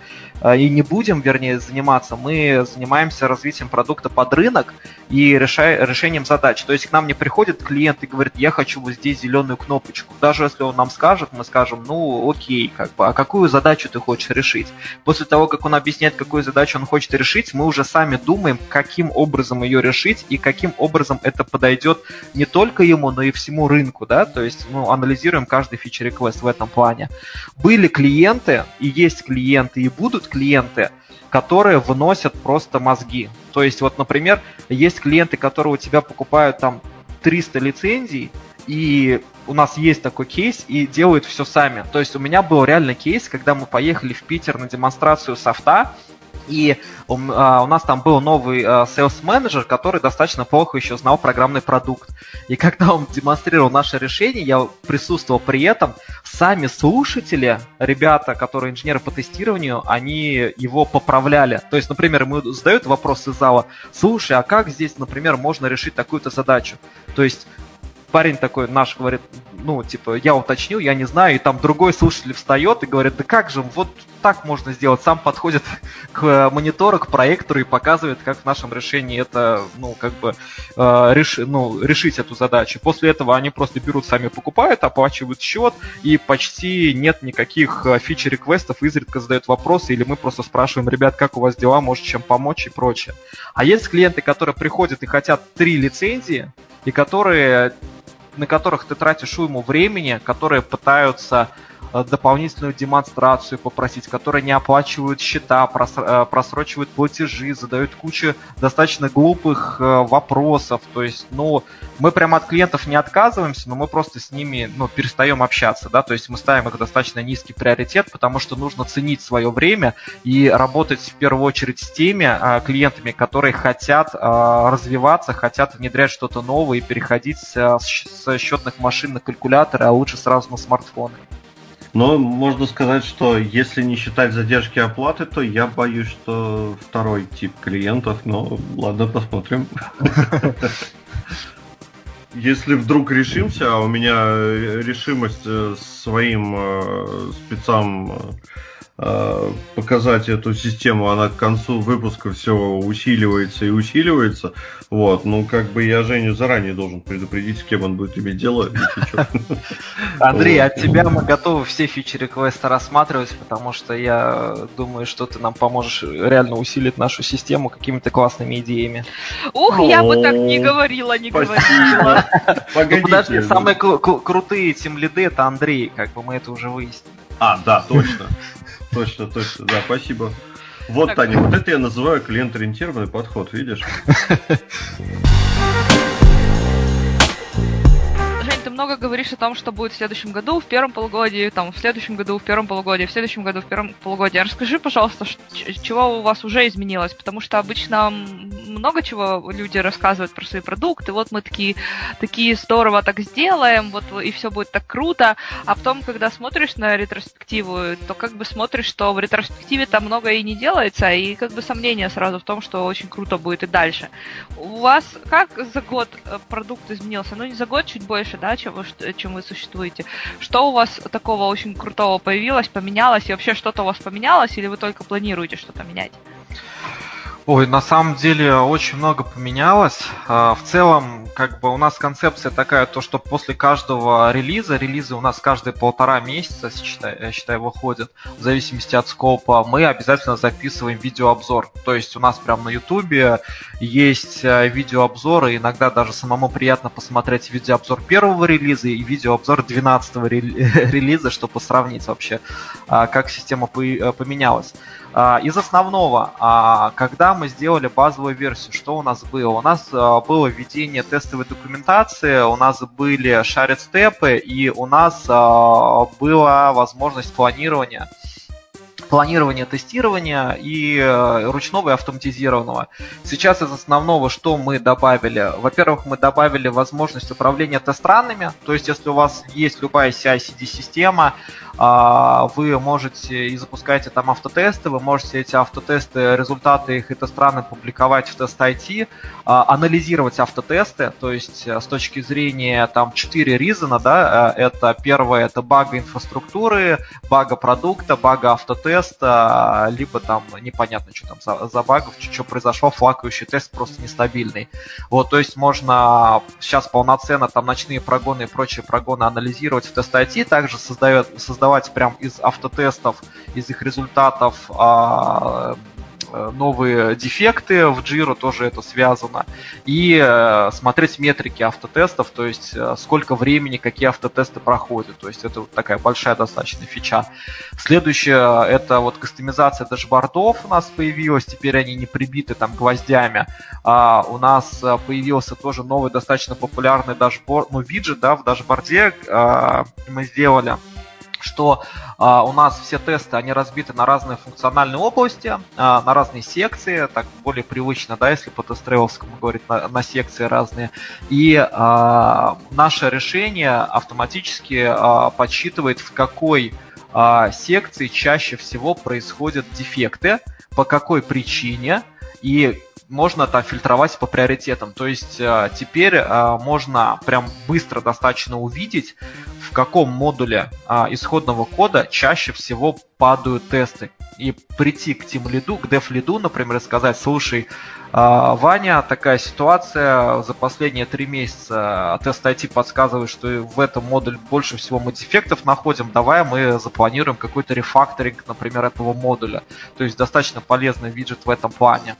а, и не будем, вернее, заниматься. Мы занимаемся развитием продукта под рынок и реша- решением задач. То есть к нам не приходит клиент и говорит, я хочу вот здесь зеленую кнопочку. Даже если он нам скажет, мы скажем, ну, окей, как бы, а какую задачу ты хочешь решить? После того, как он объясняет, какую задачу он хочет решить, мы уже сами думаем, каким образом ее решить и каким образом это подойдет не только ему, но и всему рынку, да, то есть, ну, анализируем каждый фичер-реквест в этом плане. Были клиенты, и есть клиенты, и будут клиенты, которые выносят просто мозги. То есть, вот, например, есть клиенты, которые у тебя покупают там 300 лицензий, и у нас есть такой кейс, и делают все сами. То есть у меня был реально кейс, когда мы поехали в Питер на демонстрацию софта, и у, а, у нас там был новый а, sales менеджер, который достаточно плохо еще знал программный продукт. И когда он демонстрировал наше решение, я присутствовал при этом, сами слушатели, ребята, которые инженеры по тестированию, они его поправляли. То есть, например, ему задают вопрос из зала, слушай, а как здесь, например, можно решить такую-то задачу? То есть парень такой наш говорит, ну, типа, я уточнил, я не знаю, и там другой слушатель встает и говорит, да как же, вот так можно сделать, сам подходит к монитору, к проектору и показывает, как в нашем решении это, ну, как бы, э, реш, ну, решить эту задачу. После этого они просто берут, сами покупают, оплачивают счет, и почти нет никаких фичи-реквестов, изредка задают вопросы, или мы просто спрашиваем, ребят, как у вас дела, может чем помочь и прочее. А есть клиенты, которые приходят и хотят три лицензии, и которые на которых ты тратишь уйму времени, которые пытаются дополнительную демонстрацию попросить, которые не оплачивают счета, э, просрочивают платежи, задают кучу достаточно глупых э, вопросов. То есть, ну, мы прямо от клиентов не отказываемся, но мы просто с ними, ну, перестаем общаться, да, то есть мы ставим их достаточно низкий приоритет, потому что нужно ценить свое время и работать в первую очередь с теми клиентами, которые хотят развиваться, хотят внедрять что-то новое и переходить с, с счетных машин на калькуляторы, а лучше сразу на смартфоны. Но можно сказать, что если не считать задержки оплаты, то я боюсь, что второй тип клиентов, но ладно, посмотрим. Если вдруг решимся, а у меня решимость своим спецам показать эту систему, она к концу выпуска все усиливается и усиливается. Вот, ну как бы я Женю заранее должен предупредить, с кем он будет иметь дело. Андрей, от тебя мы готовы все фичи-реквесты рассматривать, потому что я думаю, что ты нам поможешь реально усилить нашу систему какими-то классными идеями. Ух, я бы так не говорила, не говорила. Ну, подожди, самые крутые тем лиды это Андрей, как бы мы это уже выяснили. А, да, точно. Точно, точно, да, спасибо. Вот, так. Таня, вот это я называю клиент-ориентированный подход, видишь? Много говоришь о том, что будет в следующем году, в первом полугодии, там, в следующем году, в первом полугодии, в следующем году, в первом полугодии. Расскажи, пожалуйста, чего у вас уже изменилось, потому что обычно много чего люди рассказывают про свои продукты, вот мы такие, такие здорово так сделаем, вот и все будет так круто, а потом, когда смотришь на ретроспективу, то как бы смотришь, что в ретроспективе там много и не делается, и как бы сомнение сразу в том, что очень круто будет и дальше. У вас как за год продукт изменился? Ну, не за год, чуть больше, да, чем вы, чем вы существуете. Что у вас такого очень крутого появилось, поменялось, и вообще что-то у вас поменялось, или вы только планируете что-то менять? Ой, на самом деле очень много поменялось. В целом, как бы у нас концепция такая, то что после каждого релиза, релизы у нас каждые полтора месяца, считай, я считаю, выходят, в зависимости от скопа, мы обязательно записываем видеообзор. То есть у нас прям на ютубе есть видеообзоры, иногда даже самому приятно посмотреть видеообзор первого релиза и видеообзор 12 релиза, чтобы сравнить вообще, как система поменялась. Из основного, когда мы сделали базовую версию, что у нас было? У нас было введение тестовой документации, у нас были шарит степы, и у нас была возможность планирования планирования тестирования и э, ручного и автоматизированного. Сейчас из основного, что мы добавили? Во-первых, мы добавили возможность управления тест-ранами, то есть если у вас есть любая CI-CD-система, а, вы можете и запускаете там автотесты, вы можете эти автотесты, результаты их и тест-раны публиковать в тест IT, а, анализировать автотесты, то есть э, с точки зрения там 4 ризона, да, э, это первое, это бага инфраструктуры, бага продукта, бага автотеста, либо там непонятно, что там за, за багов, что, что произошло, флакающий тест просто нестабильный. Вот, то есть можно сейчас полноценно там ночные прогоны и прочие прогоны анализировать в тест IT, также создает, создавать прям из автотестов, из их результатов э, новые дефекты в Jira, тоже это связано, и э, смотреть метрики автотестов, то есть э, сколько времени какие автотесты проходят, то есть это вот такая большая достаточно фича. Следующее, это вот кастомизация дашбордов у нас появилась, теперь они не прибиты там гвоздями, а у нас появился тоже новый достаточно популярный дашборд, ну виджет, да, в дашборде а, мы сделали, что а, у нас все тесты, они разбиты на разные функциональные области, а, на разные секции, так более привычно, да, если по тест-тревелскому говорить, на, на секции разные. И а, наше решение автоматически а, подсчитывает, в какой а, секции чаще всего происходят дефекты, по какой причине, и можно там фильтровать по приоритетам. То есть а, теперь а, можно прям быстро достаточно увидеть, каком модуле а, исходного кода чаще всего падают тесты. И прийти к тем лиду, к деф лиду, например, и сказать, слушай, Ваня, такая ситуация, за последние три месяца тест IT подсказывает, что в этом модуле больше всего мы дефектов находим, давай мы запланируем какой-то рефакторинг, например, этого модуля. То есть достаточно полезный виджет в этом плане.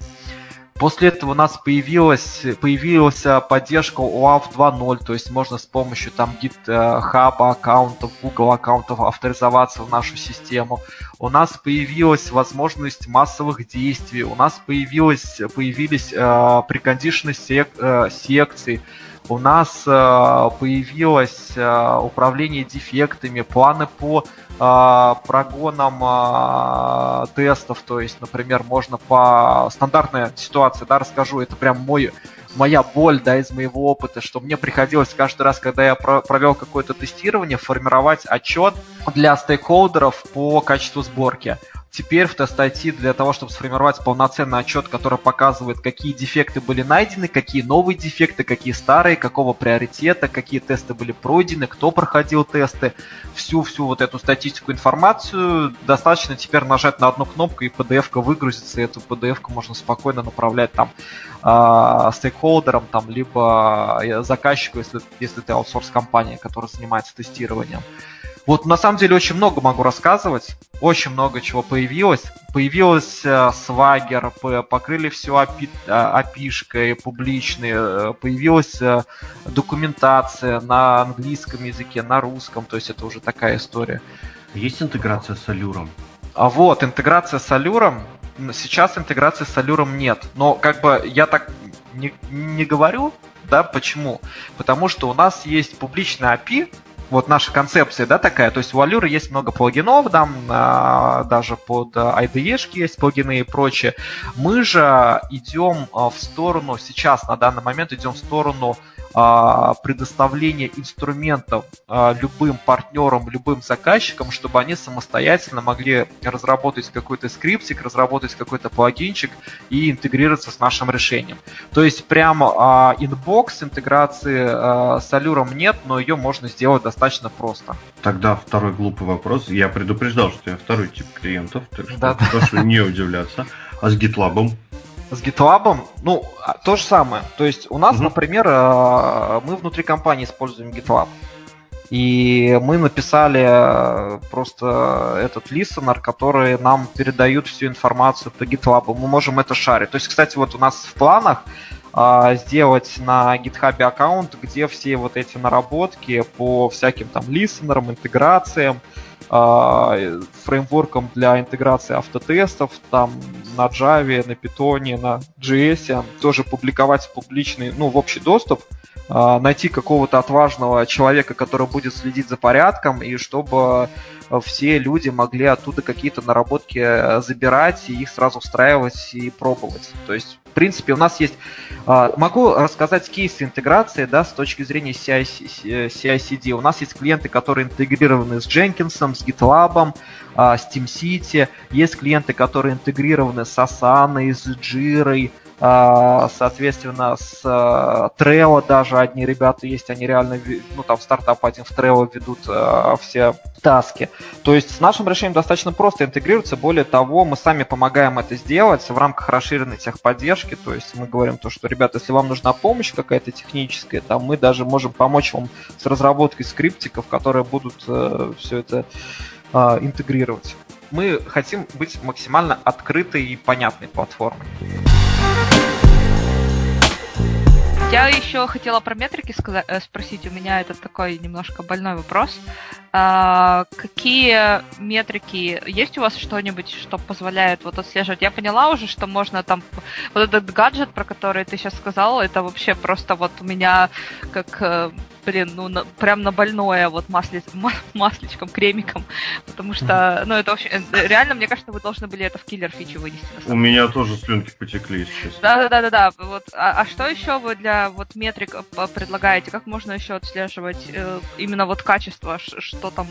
После этого у нас появилась, появилась поддержка OAuth 2.0, то есть можно с помощью там GitHub аккаунтов, Google аккаунтов авторизоваться в нашу систему. У нас появилась возможность массовых действий, у нас появилась, появились э, прекондишны сек, э, секций, у нас э, появилось э, управление дефектами, планы по э, прогонам э, тестов, то есть, например, можно по стандартной ситуации, да, расскажу, это прям мой моя боль, да, из моего опыта, что мне приходилось каждый раз, когда я про- провел какое-то тестирование, формировать отчет для стейкхолдеров по качеству сборки. Теперь в тест IT для того, чтобы сформировать полноценный отчет, который показывает, какие дефекты были найдены, какие новые дефекты, какие старые, какого приоритета, какие тесты были пройдены, кто проходил тесты, всю-всю вот эту статистику, информацию, достаточно теперь нажать на одну кнопку и PDF-ка выгрузится, и эту PDF-ку можно спокойно направлять там э, стейкхолдерам, там, либо э, заказчику, если, если ты аутсорс-компания, которая занимается тестированием. Вот на самом деле очень много могу рассказывать, очень много чего появилось. Появилась э, Swagger, покрыли все API, API-шкой публичной, э, появилась э, документация на английском языке, на русском, то есть это уже такая история. Есть интеграция с Allure? А вот, интеграция с Allure, сейчас интеграции с Allure нет, но как бы я так не, не говорю, да, почему? Потому что у нас есть публичный API, вот наша концепция, да, такая. То есть у Allure есть много плагинов, да, а, даже под IDE есть плагины и прочее. Мы же идем а, в сторону, сейчас на данный момент идем в сторону предоставления инструментов а, любым партнерам, любым заказчикам, чтобы они самостоятельно могли разработать какой-то скриптик, разработать какой-то плагинчик и интегрироваться с нашим решением. То есть прямо inbox интеграции с Allure нет, но ее можно сделать достаточно просто. Тогда второй глупый вопрос. Я предупреждал, что я второй тип клиентов, так что да, прошу да. не удивляться. А с GitLab? С GitLab, ну, а, то же самое. То есть у нас, угу. например, э, мы внутри компании используем GitLab. И мы написали э, просто этот listener, который нам передает всю информацию по GitLab. Мы можем это шарить. То есть, кстати, вот у нас в планах а, сделать на GitHub аккаунт, где все вот эти наработки по всяким там листенерам, интеграциям, а, фреймворком для интеграции автотестов, там на Java, на Python, на JS, тоже публиковать в публичный, ну, в общий доступ, э, найти какого-то отважного человека, который будет следить за порядком, и чтобы все люди могли оттуда какие-то наработки забирать и их сразу встраивать и пробовать. То есть принципе, у нас есть... А, могу рассказать кейсы интеграции, да, с точки зрения CI-CD. У нас есть клиенты, которые интегрированы с Jenkins, с GitLab, а, с TeamCity. Есть клиенты, которые интегрированы с Asana, с Jira, соответственно, с э, Trello даже одни ребята есть, они реально, ну там стартап один в Trello ведут э, все таски. То есть с нашим решением достаточно просто интегрироваться. Более того, мы сами помогаем это сделать в рамках расширенной техподдержки. То есть мы говорим то, что, ребята, если вам нужна помощь какая-то техническая, там мы даже можем помочь вам с разработкой скриптиков, которые будут э, все это э, интегрировать. Мы хотим быть максимально открытой и понятной платформой. Я еще хотела про метрики э, спросить. У меня это такой немножко больной вопрос. А, какие метрики есть у вас что-нибудь, что позволяет вот отслеживать? Я поняла уже, что можно там вот этот гаджет, про который ты сейчас сказал, это вообще просто вот у меня как э, блин, ну, на, прям на больное, вот масли, масличком, кремиком, потому что, ну, это вообще, э, реально, мне кажется, вы должны были это в киллер фичу вынести. У меня тоже слюнки потекли, сейчас. Да-да-да-да, вот, а, а что еще вы для вот метрик э, предлагаете? Как можно еще отслеживать э, именно вот качество, что там,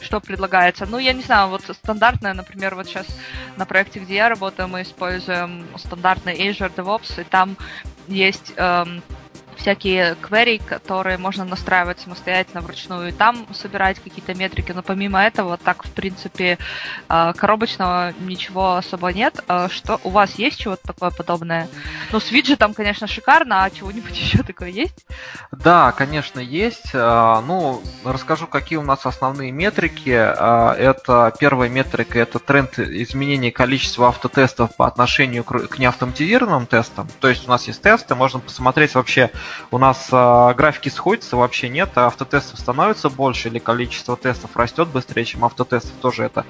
что предлагается? Ну, я не знаю, вот стандартное, например, вот сейчас на проекте, где я работаю, мы используем стандартный Azure DevOps, и там есть эм, всякие query, которые можно настраивать самостоятельно вручную и там собирать какие-то метрики, но помимо этого, так, в принципе, а, коробочного ничего особо нет. А что у вас есть чего-то такое подобное? Ну, с виджетом, конечно, шикарно, а чего-нибудь еще такое есть? Да, конечно, есть. А, ну, расскажу, какие у нас основные метрики. Это первая метрика, это тренд изменения количества автотестов по отношению к неавтоматизированным тестам. То есть у нас есть тесты, можно посмотреть вообще, у нас э, графики сходятся, вообще нет, а автотестов становится больше или количество тестов растет быстрее, чем автотестов, тоже это э,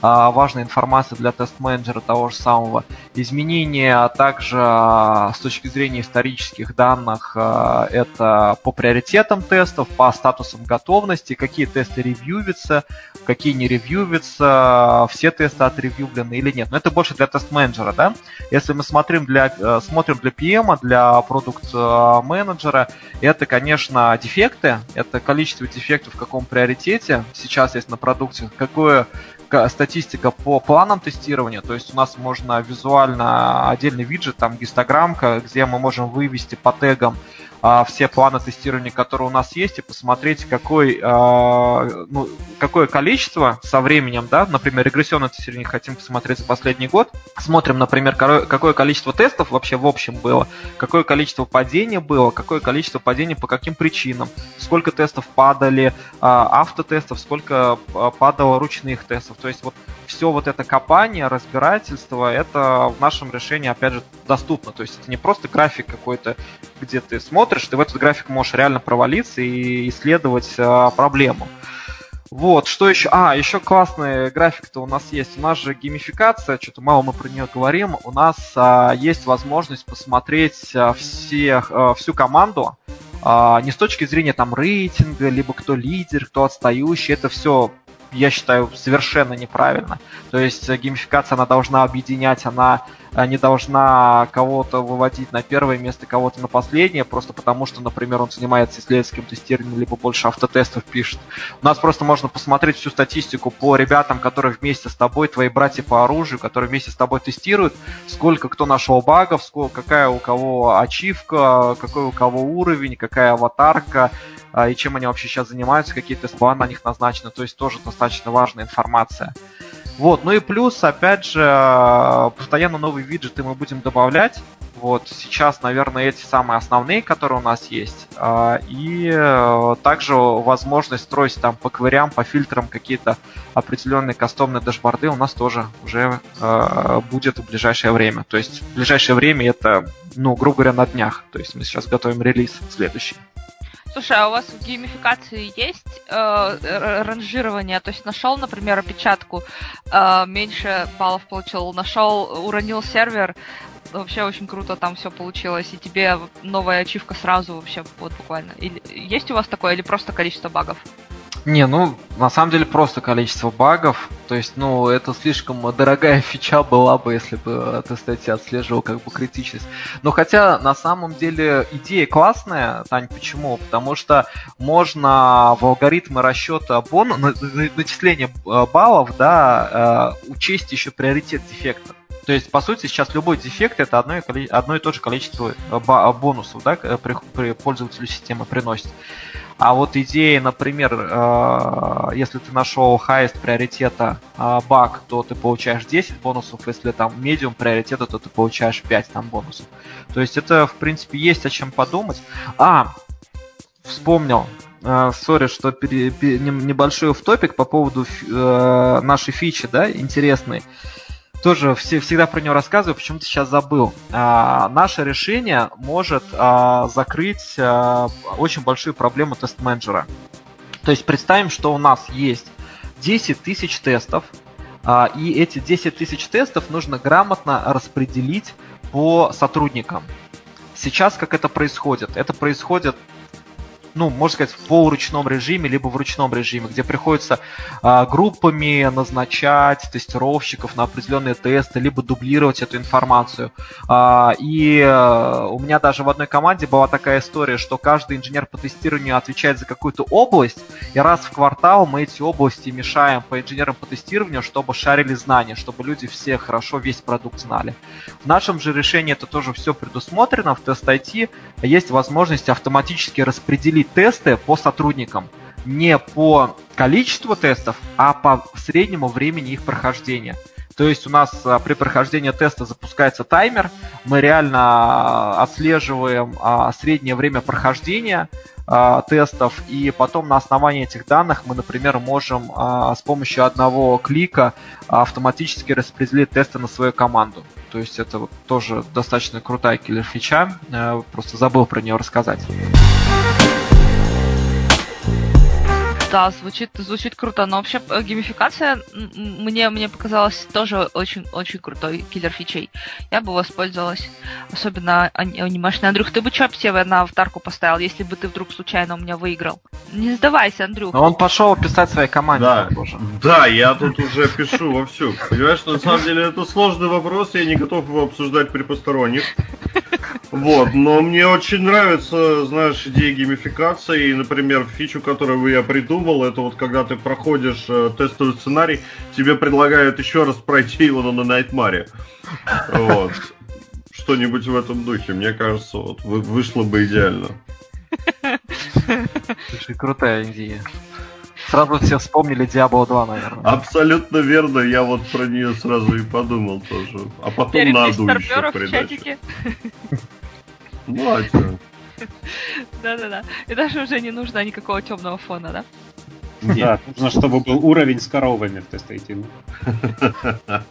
важная информация для тест-менеджера того же самого. Изменения а также э, с точки зрения исторических данных, э, это по приоритетам тестов, по статусам готовности, какие тесты ревьювятся, какие не ревьювятся, все тесты отревьюблены или нет. Но это больше для тест-менеджера, да? Если мы смотрим для, э, смотрим для PM, для продукт-менеджера, менеджера, это, конечно, дефекты, это количество дефектов в каком приоритете сейчас есть на продукте, какое статистика по планам тестирования, то есть у нас можно визуально отдельный виджет, там гистограммка, где мы можем вывести по тегам а, все планы тестирования, которые у нас есть, и посмотреть, какой, а, ну, какое количество со временем, да, например, регрессионное тестирование хотим посмотреть за последний год. Смотрим, например, какое количество тестов вообще в общем было, какое количество падения было, какое количество падений по каким причинам, сколько тестов падали а, автотестов, сколько падало ручных тестов. То есть вот все вот это копание, разбирательство, это в нашем решении, опять же, доступно. То есть это не просто график какой-то, где ты смотришь, ты в этот график можешь реально провалиться и исследовать а, проблему. Вот, что еще? А, еще классный график-то у нас есть. У нас же геймификация, что-то мало мы про нее говорим. У нас а, есть возможность посмотреть а, всех, а, всю команду, а, не с точки зрения там рейтинга, либо кто лидер, кто отстающий. Это все я считаю, совершенно неправильно. То есть э, геймификация, она должна объединять, она э, не должна кого-то выводить на первое место, кого-то на последнее, просто потому что, например, он занимается исследовательским тестированием, либо больше автотестов пишет. У нас просто можно посмотреть всю статистику по ребятам, которые вместе с тобой, твои братья по оружию, которые вместе с тобой тестируют, сколько кто нашел багов, сколько, какая у кого ачивка, какой у кого уровень, какая аватарка, и чем они вообще сейчас занимаются, какие тест-планы на них назначены, то есть тоже достаточно важная информация. Вот, ну и плюс, опять же, постоянно новые виджеты мы будем добавлять. Вот, сейчас, наверное, эти самые основные, которые у нас есть. А, и э, также возможность строить там по кварям, по фильтрам какие-то определенные кастомные дашборды у нас тоже уже э, будет в ближайшее время. То есть в ближайшее время это, ну, грубо говоря, на днях. То есть мы сейчас готовим релиз следующий. Слушай, а у вас в геймификации есть э, ранжирование? То есть нашел, например, опечатку, э, меньше баллов получил, нашел, уронил сервер, вообще очень круто там все получилось, и тебе новая ачивка сразу вообще вот буквально. Или, есть у вас такое, или просто количество багов? Не, ну, на самом деле просто количество багов. То есть, ну, это слишком дорогая фича была бы, если бы ты, кстати, отслеживал как бы критичность. Но хотя, на самом деле, идея классная, Тань, почему? Потому что можно в алгоритмы расчета бон... начисления э, баллов, да, э, учесть еще приоритет дефекта. То есть, по сути, сейчас любой дефект это одно и, одно и то же количество э, бонусов, да, при, при пользователю системы приносит. А вот идея, например, э, если ты нашел highest приоритета э, баг, то ты получаешь 10 бонусов, если там medium приоритета, то ты получаешь 5 там бонусов. То есть это, в принципе, есть о чем подумать. А, вспомнил, э, сори, что пере, пере, небольшой в топик по поводу э, нашей фичи, да, интересной тоже все, всегда про него рассказываю, почему-то сейчас забыл. А, наше решение может а, закрыть а, очень большую проблему тест-менеджера. То есть представим, что у нас есть 10 тысяч тестов, а, и эти 10 тысяч тестов нужно грамотно распределить по сотрудникам. Сейчас как это происходит? Это происходит ну, можно сказать, в полуручном режиме, либо в ручном режиме, где приходится а, группами назначать тестировщиков на определенные тесты, либо дублировать эту информацию. А, и а, у меня даже в одной команде была такая история, что каждый инженер по тестированию отвечает за какую-то область, и раз в квартал мы эти области мешаем по инженерам по тестированию, чтобы шарили знания, чтобы люди все хорошо весь продукт знали. В нашем же решении это тоже все предусмотрено, в тест IT есть возможность автоматически распределить тесты по сотрудникам. Не по количеству тестов, а по среднему времени их прохождения. То есть у нас а, при прохождении теста запускается таймер, мы реально а, отслеживаем а, среднее время прохождения тестов, и потом на основании этих данных мы, например, можем с помощью одного клика автоматически распределить тесты на свою команду. То есть это тоже достаточно крутая киллер-фича, просто забыл про нее рассказать. Да, звучит, звучит круто, но вообще э, геймификация мне, мне показалась тоже очень-очень крутой киллер фичей. Я бы воспользовалась, особенно анимешный. Андрюх, ты бы что себе на аватарку поставил, если бы ты вдруг случайно у меня выиграл? Не сдавайся, Андрюх. Но он пошел писать своей команде. Да, да, я тут уже пишу вовсю. Понимаешь, на самом деле это сложный вопрос, я не готов его обсуждать при посторонних. Вот, но мне очень нравится, знаешь, идея геймификации. И, например, фичу, которую я придумал, это вот когда ты проходишь э, тестовый сценарий, тебе предлагают еще раз пройти его на Найтмаре. Вот. Что-нибудь в этом духе, мне кажется, вот вышло бы идеально. Слушай, крутая идея. Сразу все вспомнили Diablo 2, наверное. Абсолютно верно, я вот про нее сразу и подумал тоже. А потом наду еще придачу. Ну, а что? Да-да-да. И даже уже не нужно никакого темного фона, да? Да, нужно, чтобы был уровень с коровами в тест-IT.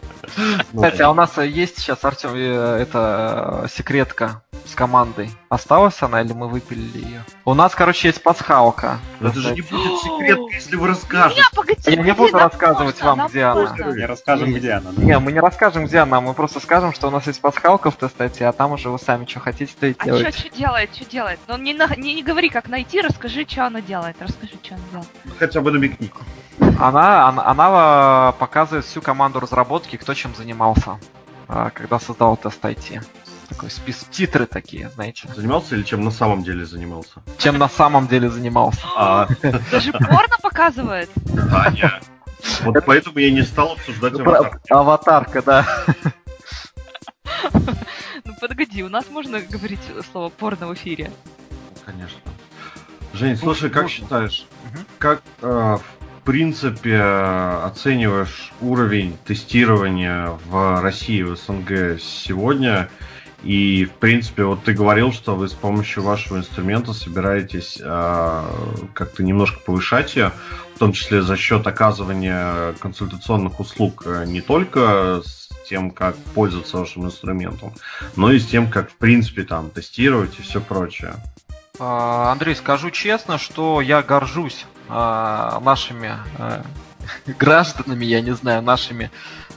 Кстати, а у нас есть сейчас, Артем, э, это э, секретка с командой. Осталась она или мы выпилили ее? У нас, короче, есть пасхалка. Это же не будет секрет, если вы расскажете. Не, погоди, Я не буду рассказывать вам, где она. Не расскажем, где она. Не, мы не расскажем, где она, мы просто скажем, что у нас есть пасхалка в тестате, а там уже вы сами что хотите, то и а делаете. А что делает, что делает? Ну не, не, не говори, как найти, расскажи, что она делает. Расскажи, что она делает. Хотя бы намекни. Она, она, она показывает всю команду разработки, кто чем занимался, а, когда создал тест IT такой спис титры такие, знаете. Занимался или чем на самом деле занимался? Чем на самом деле занимался. А. Даже порно показывает. Таня. Вот поэтому я не стал обсуждать аватарку. Аватарка, да. Ну погоди, у нас можно говорить слово порно в эфире? Конечно. Жень, слушай, как считаешь, как э, в принципе оцениваешь уровень тестирования в России, в СНГ сегодня? И, в принципе, вот ты говорил, что вы с помощью вашего инструмента собираетесь э, как-то немножко повышать ее, в том числе за счет оказывания консультационных услуг э, не только с тем, как пользоваться вашим инструментом, но и с тем, как, в принципе, там тестировать и все прочее. А, Андрей, скажу честно, что я горжусь а, нашими а, гражданами, я не знаю, нашими э,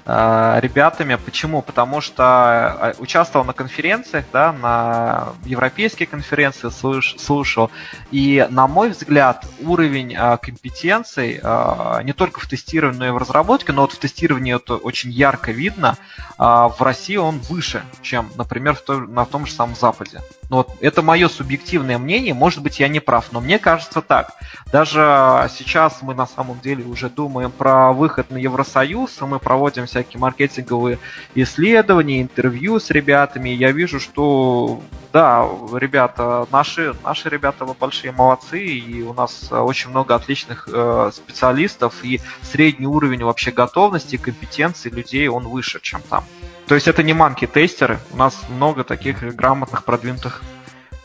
ребятами. Почему? Потому что э, участвовал на конференциях, да, на европейские конференции слуш, слушал. И, на мой взгляд, уровень э, компетенций э, не только в тестировании, но и в разработке, но вот в тестировании это очень ярко видно, э, в России он выше, чем, например, на том же самом Западе. Ну, вот это мое субъективное мнение, может быть, я не прав, но мне кажется так. Даже сейчас мы на самом деле уже думаем про выход на Евросоюз, мы проводим всякие маркетинговые исследования, интервью с ребятами. Я вижу, что да, ребята, наши, наши ребята большие молодцы, и у нас очень много отличных э, специалистов, и средний уровень вообще готовности, компетенции людей, он выше, чем там. То есть это не манки-тестеры, у нас много таких грамотных, продвинутых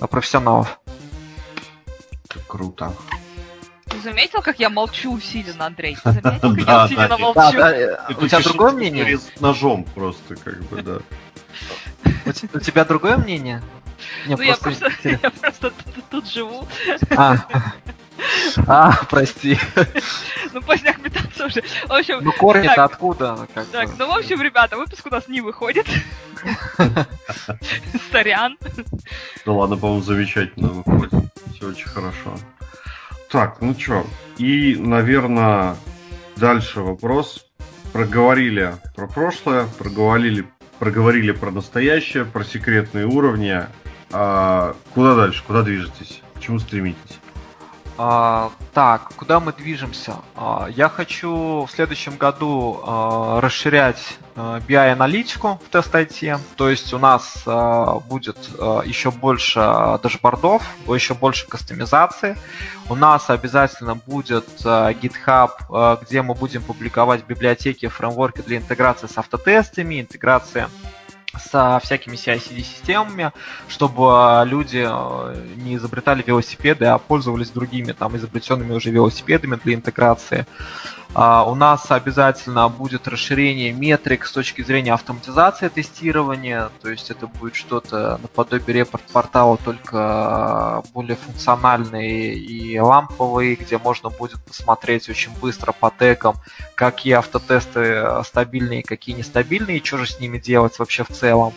э, профессионалов. Круто. Ты заметил, как я молчу, на Андрей? Ты заметил, как я сидя молчу? У тебя другое мнение? Ножом просто, как бы, да. У тебя другое мнение? ну, я просто, я просто тут, живу. А, а прости. Ну, поздняк метаться уже. В общем, ну, корни-то откуда? Как так, ну, в общем, ребята, выпуск у нас не выходит. Сорян. Да ладно, по-моему, замечательно выходит. Все очень хорошо. Так, ну что, и, наверное, дальше вопрос. Проговорили про прошлое, проговорили, проговорили про настоящее, про секретные уровни. А куда дальше? Куда движетесь? К чему стремитесь? А, так, куда мы движемся? А, я хочу в следующем году а, расширять а, BI-аналитику в тест IT. То есть у нас а, будет а, еще больше дашбордов, еще больше кастомизации. У нас обязательно будет а, GitHub, а, где мы будем публиковать библиотеки, фреймворки для интеграции с автотестами, интеграции со всякими CI-CD-системами, чтобы люди э, не изобретали велосипеды, а пользовались другими там изобретенными уже велосипедами для интеграции. Uh, у нас обязательно будет расширение метрик с точки зрения автоматизации тестирования, то есть это будет что-то наподобие репорт-портала, только более функциональный и ламповый, где можно будет посмотреть очень быстро по тегам, какие автотесты стабильные, какие нестабильные, и что же с ними делать вообще в целом.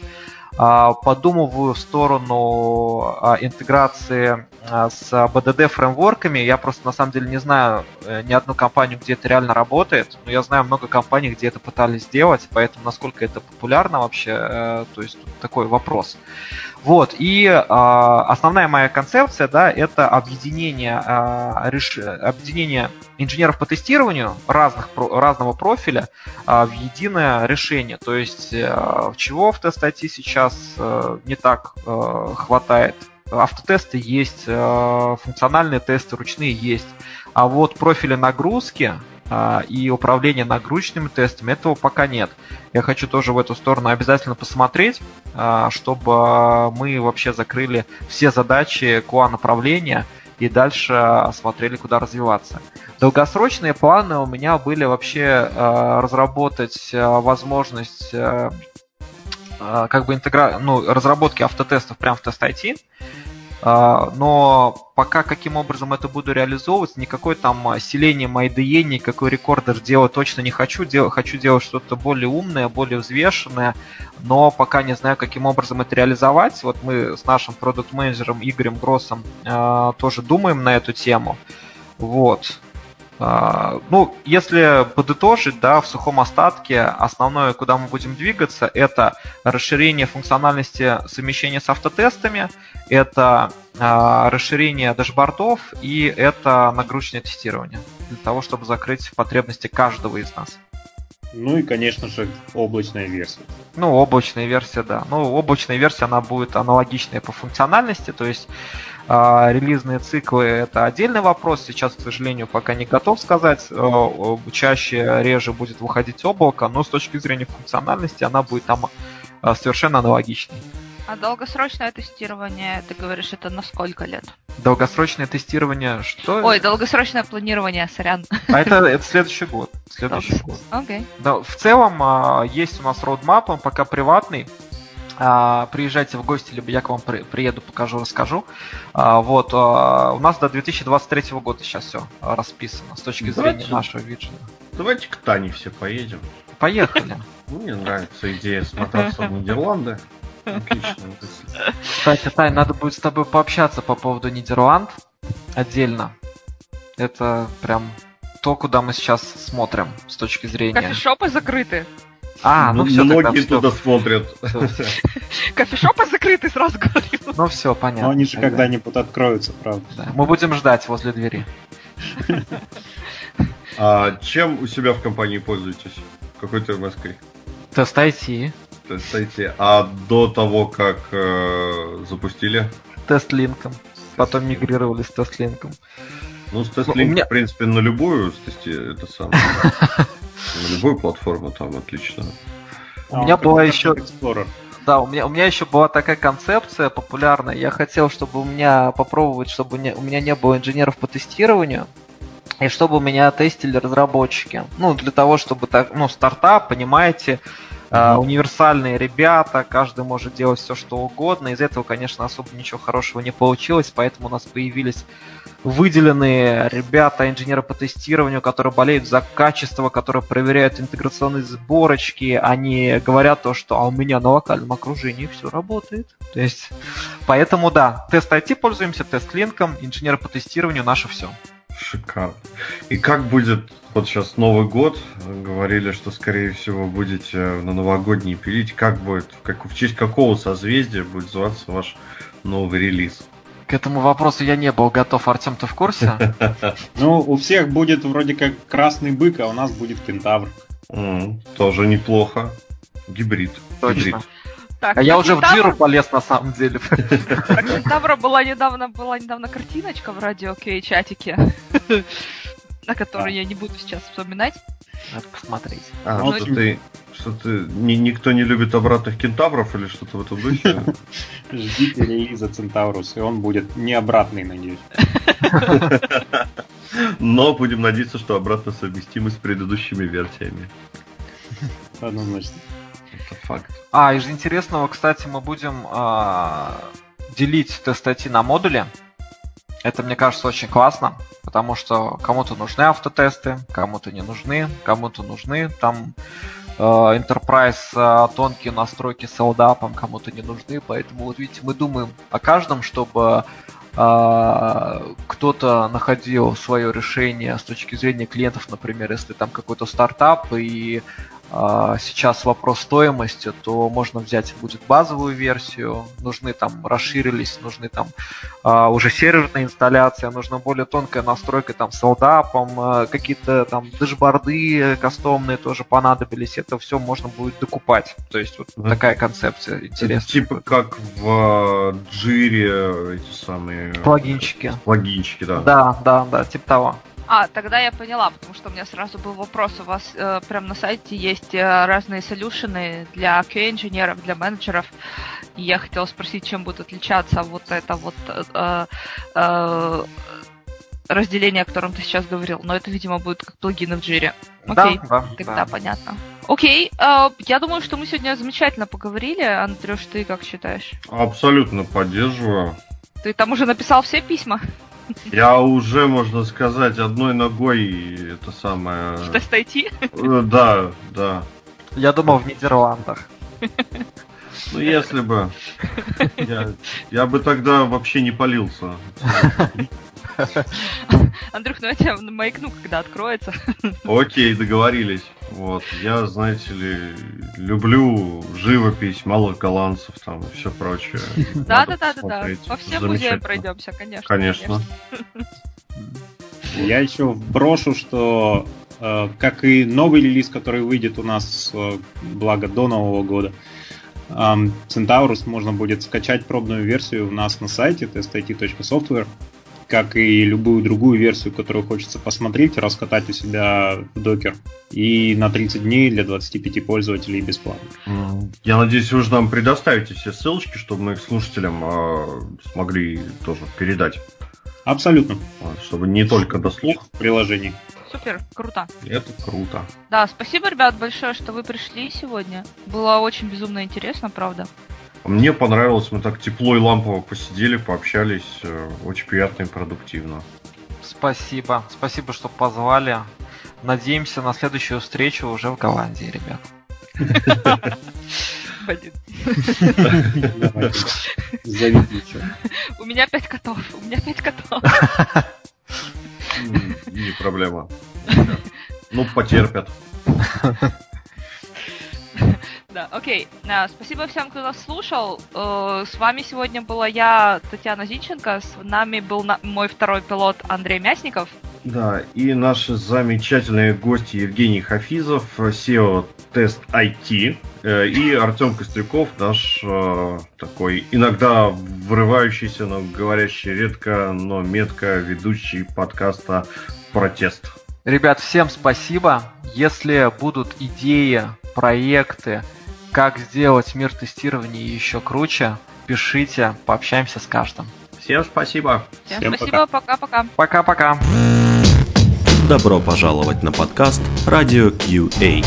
А, подумываю в сторону а, интеграции а, с BDD фреймворками. Я просто на самом деле не знаю э, ни одну компанию, где это реально работает, но я знаю много компаний, где это пытались сделать, поэтому насколько это популярно вообще, э, то есть такой вопрос. Вот, и э, основная моя концепция, да, это объединение, э, реш... объединение инженеров по тестированию разных, разного профиля э, в единое решение. То есть, э, чего в тест IT сейчас э, не так э, хватает. Автотесты есть, э, функциональные тесты ручные есть. А вот профили нагрузки, а, и управление нагрузочными тестами, этого пока нет. Я хочу тоже в эту сторону обязательно посмотреть, а, чтобы мы вообще закрыли все задачи QA направления и дальше смотрели, куда развиваться. Долгосрочные планы у меня были вообще а, разработать возможность как бы интегра... ну, разработки автотестов прямо в тест IT. А, но пока каким образом это буду реализовывать, никакой там селение IDE, никакой рекордер делать точно не хочу. Дел, хочу делать что-то более умное, более взвешенное, но пока не знаю, каким образом это реализовать. Вот мы с нашим продукт-менеджером Игорем Гроссом э, тоже думаем на эту тему. Вот. А, ну, если подытожить, да, в сухом остатке, основное, куда мы будем двигаться, это расширение функциональности совмещения с автотестами, это а, расширение дашбордов и это нагрузочное тестирование для того, чтобы закрыть потребности каждого из нас. Ну и, конечно же, облачная версия. Ну, облачная версия, да. Ну, облачная версия, она будет аналогичная по функциональности, то есть э, релизные циклы это отдельный вопрос. Сейчас, к сожалению, пока не готов сказать. Э, чаще, реже будет выходить облако, но с точки зрения функциональности она будет там э, совершенно аналогичной. А долгосрочное тестирование, ты говоришь, это на сколько лет? Долгосрочное тестирование что? Ой, долгосрочное планирование, сорян. А это, это следующий год. Следующий год. Окей. Okay. Да, в целом а, есть у нас роудмап, он пока приватный. А, приезжайте в гости, либо я к вам при, приеду, покажу, расскажу. А, вот, у нас до 2023 года сейчас все расписано с точки Давайте. зрения нашего виджета. Давайте к Тане все поедем. Поехали. Ну, Мне нравится идея смотаться в Нидерланды. Мысль. Кстати, Тай, надо будет с тобой пообщаться по поводу Нидерланд отдельно. Это прям то, куда мы сейчас смотрим с точки зрения. Кофешопы закрыты. А, ну, Ну, все, тогда Многие всё. туда смотрят. Кофешопы закрыты, сразу говорю. Ну все, понятно. Но они же тогда. когда-нибудь откроются, правда. Да, Мы будем ждать возле двери. А чем у себя в компании пользуетесь? Какой термоской? Тест IT, Есть, кстати, а до того, как э, запустили? тест линком. Потом мигрировали с тест линком. Ну, с Ну, у Testlink, меня- в принципе, на любую, кстати, это самое. На любую платформу там отлично. У меня была еще. Да, у меня, у меня еще была такая концепция популярная. Я хотел, чтобы у меня попробовать, чтобы не- у меня не было инженеров по тестированию, и чтобы у меня тестили разработчики. Ну, для того, чтобы так, ну, стартап, понимаете, э, универсальные ребята, каждый может делать все, что угодно. Из этого, конечно, особо ничего хорошего не получилось, поэтому у нас появились выделенные ребята, инженеры по тестированию, которые болеют за качество, которые проверяют интеграционные сборочки, они говорят то, что а у меня на локальном окружении все работает. То есть, поэтому да, тест IT пользуемся, тест линком, инженеры по тестированию наше все. Шикарно. И как будет, вот сейчас Новый год, говорили, что, скорее всего, будете на новогодний пилить. Как будет, как, в честь какого созвездия будет зваться ваш новый релиз? К этому вопросу я не был готов. Артем, ты в курсе? Ну, у всех будет вроде как красный бык, а у нас будет кентавр. Тоже неплохо. Гибрид. Точно. Гибрид. Так, А я уже в джиру полез на самом деле. Про Кентавра была недавно, была недавно картиночка в радио Кей чатике, на которую я не буду сейчас вспоминать. Надо посмотреть. А, Ну, что ты, что ты, ни- никто не любит обратных кентавров или что-то в этом духе? Ждите релиза Центаврус, и он будет не обратный, надеюсь. Но будем надеяться, что обратно совместимы с предыдущими версиями. Однозначно. Это факт. А, из интересного, кстати, мы будем а, делить тест IT на модули. Это, мне кажется, очень классно, потому что кому-то нужны автотесты, кому-то не нужны, кому-то нужны там э, Enterprise э, тонкие настройки с LDAP, кому-то не нужны, поэтому вот видите, мы думаем о каждом, чтобы э, кто-то находил свое решение с точки зрения клиентов, например, если там какой-то стартап и сейчас вопрос стоимости, то можно взять будет базовую версию, нужны там расширились, нужны там а, уже серверная инсталляция, нужна более тонкая настройка там с LDAP, а, какие-то там дэшборды кастомные тоже понадобились, это все можно будет докупать. То есть вот Мгм. такая концепция Это интересная. типа как в Джире эти самые Плагинчики. плагинчики, да. Да, да, да, типа того. А, тогда я поняла, потому что у меня сразу был вопрос. У вас э, прям на сайте есть э, разные солюшены для QA-инженеров, для менеджеров. И я хотела спросить, чем будет отличаться вот это вот э, э, разделение, о котором ты сейчас говорил. Но это, видимо, будет как плагины в джире. Окей, Да, да, тогда да. понятно. Окей, э, я думаю, что мы сегодня замечательно поговорили. Андрюш, ты как считаешь? Абсолютно поддерживаю. Ты там уже написал все письма? Я уже, можно сказать, одной ногой это самое... Что стойти? Э, Да, да. Я думал в Нидерландах. Ну, если бы... Я, я бы тогда вообще не полился. Андрюх, ну я тебя маякну, когда откроется. Окей, договорились. Вот. Я, знаете ли, люблю живопись, малых голландцев там и все прочее. Да, Надо да, да, да, да. посмотреть. По всем музеям пройдемся, конечно. Конечно. Я еще брошу, что э, как и новый релиз, который выйдет у нас, э, благо до Нового года, Centaurus можно будет скачать пробную версию у нас на сайте testit.software, как и любую другую версию, которую хочется посмотреть, раскатать у себя в докер. И на 30 дней для 25 пользователей бесплатно. Я надеюсь, вы же нам предоставите все ссылочки, чтобы мы их слушателям э, смогли тоже передать. Абсолютно. Вот, Чтобы не только до слух. В приложении. Супер, круто. Это круто. Да, спасибо, ребят, большое, что вы пришли сегодня. Было очень безумно интересно, правда. Мне понравилось, мы так тепло и лампово посидели, пообщались. э, Очень приятно и продуктивно. Спасибо. Спасибо, что позвали. Надеемся на следующую встречу уже в Голландии, ребят. Зовите. У меня пять котов. У меня пять котов. Не проблема. Ну, потерпят. Да, окей. А, Спасибо всем, кто нас слушал. Э, С вами сегодня была я, Татьяна Зинченко. С нами был на- мой второй пилот Андрей Мясников. Да, и наши замечательные гости Евгений Хафизов, SEO Тест IT, э, и Артем Кострюков, наш э, такой иногда врывающийся, но говорящий редко, но метко ведущий подкаста «Протест». Ребят, всем спасибо. Если будут идеи, проекты, как сделать мир тестирования еще круче, пишите, пообщаемся с каждым. Всем спасибо. Всем, Всем спасибо, пока-пока. Пока-пока. Добро пожаловать на подкаст Радио QA.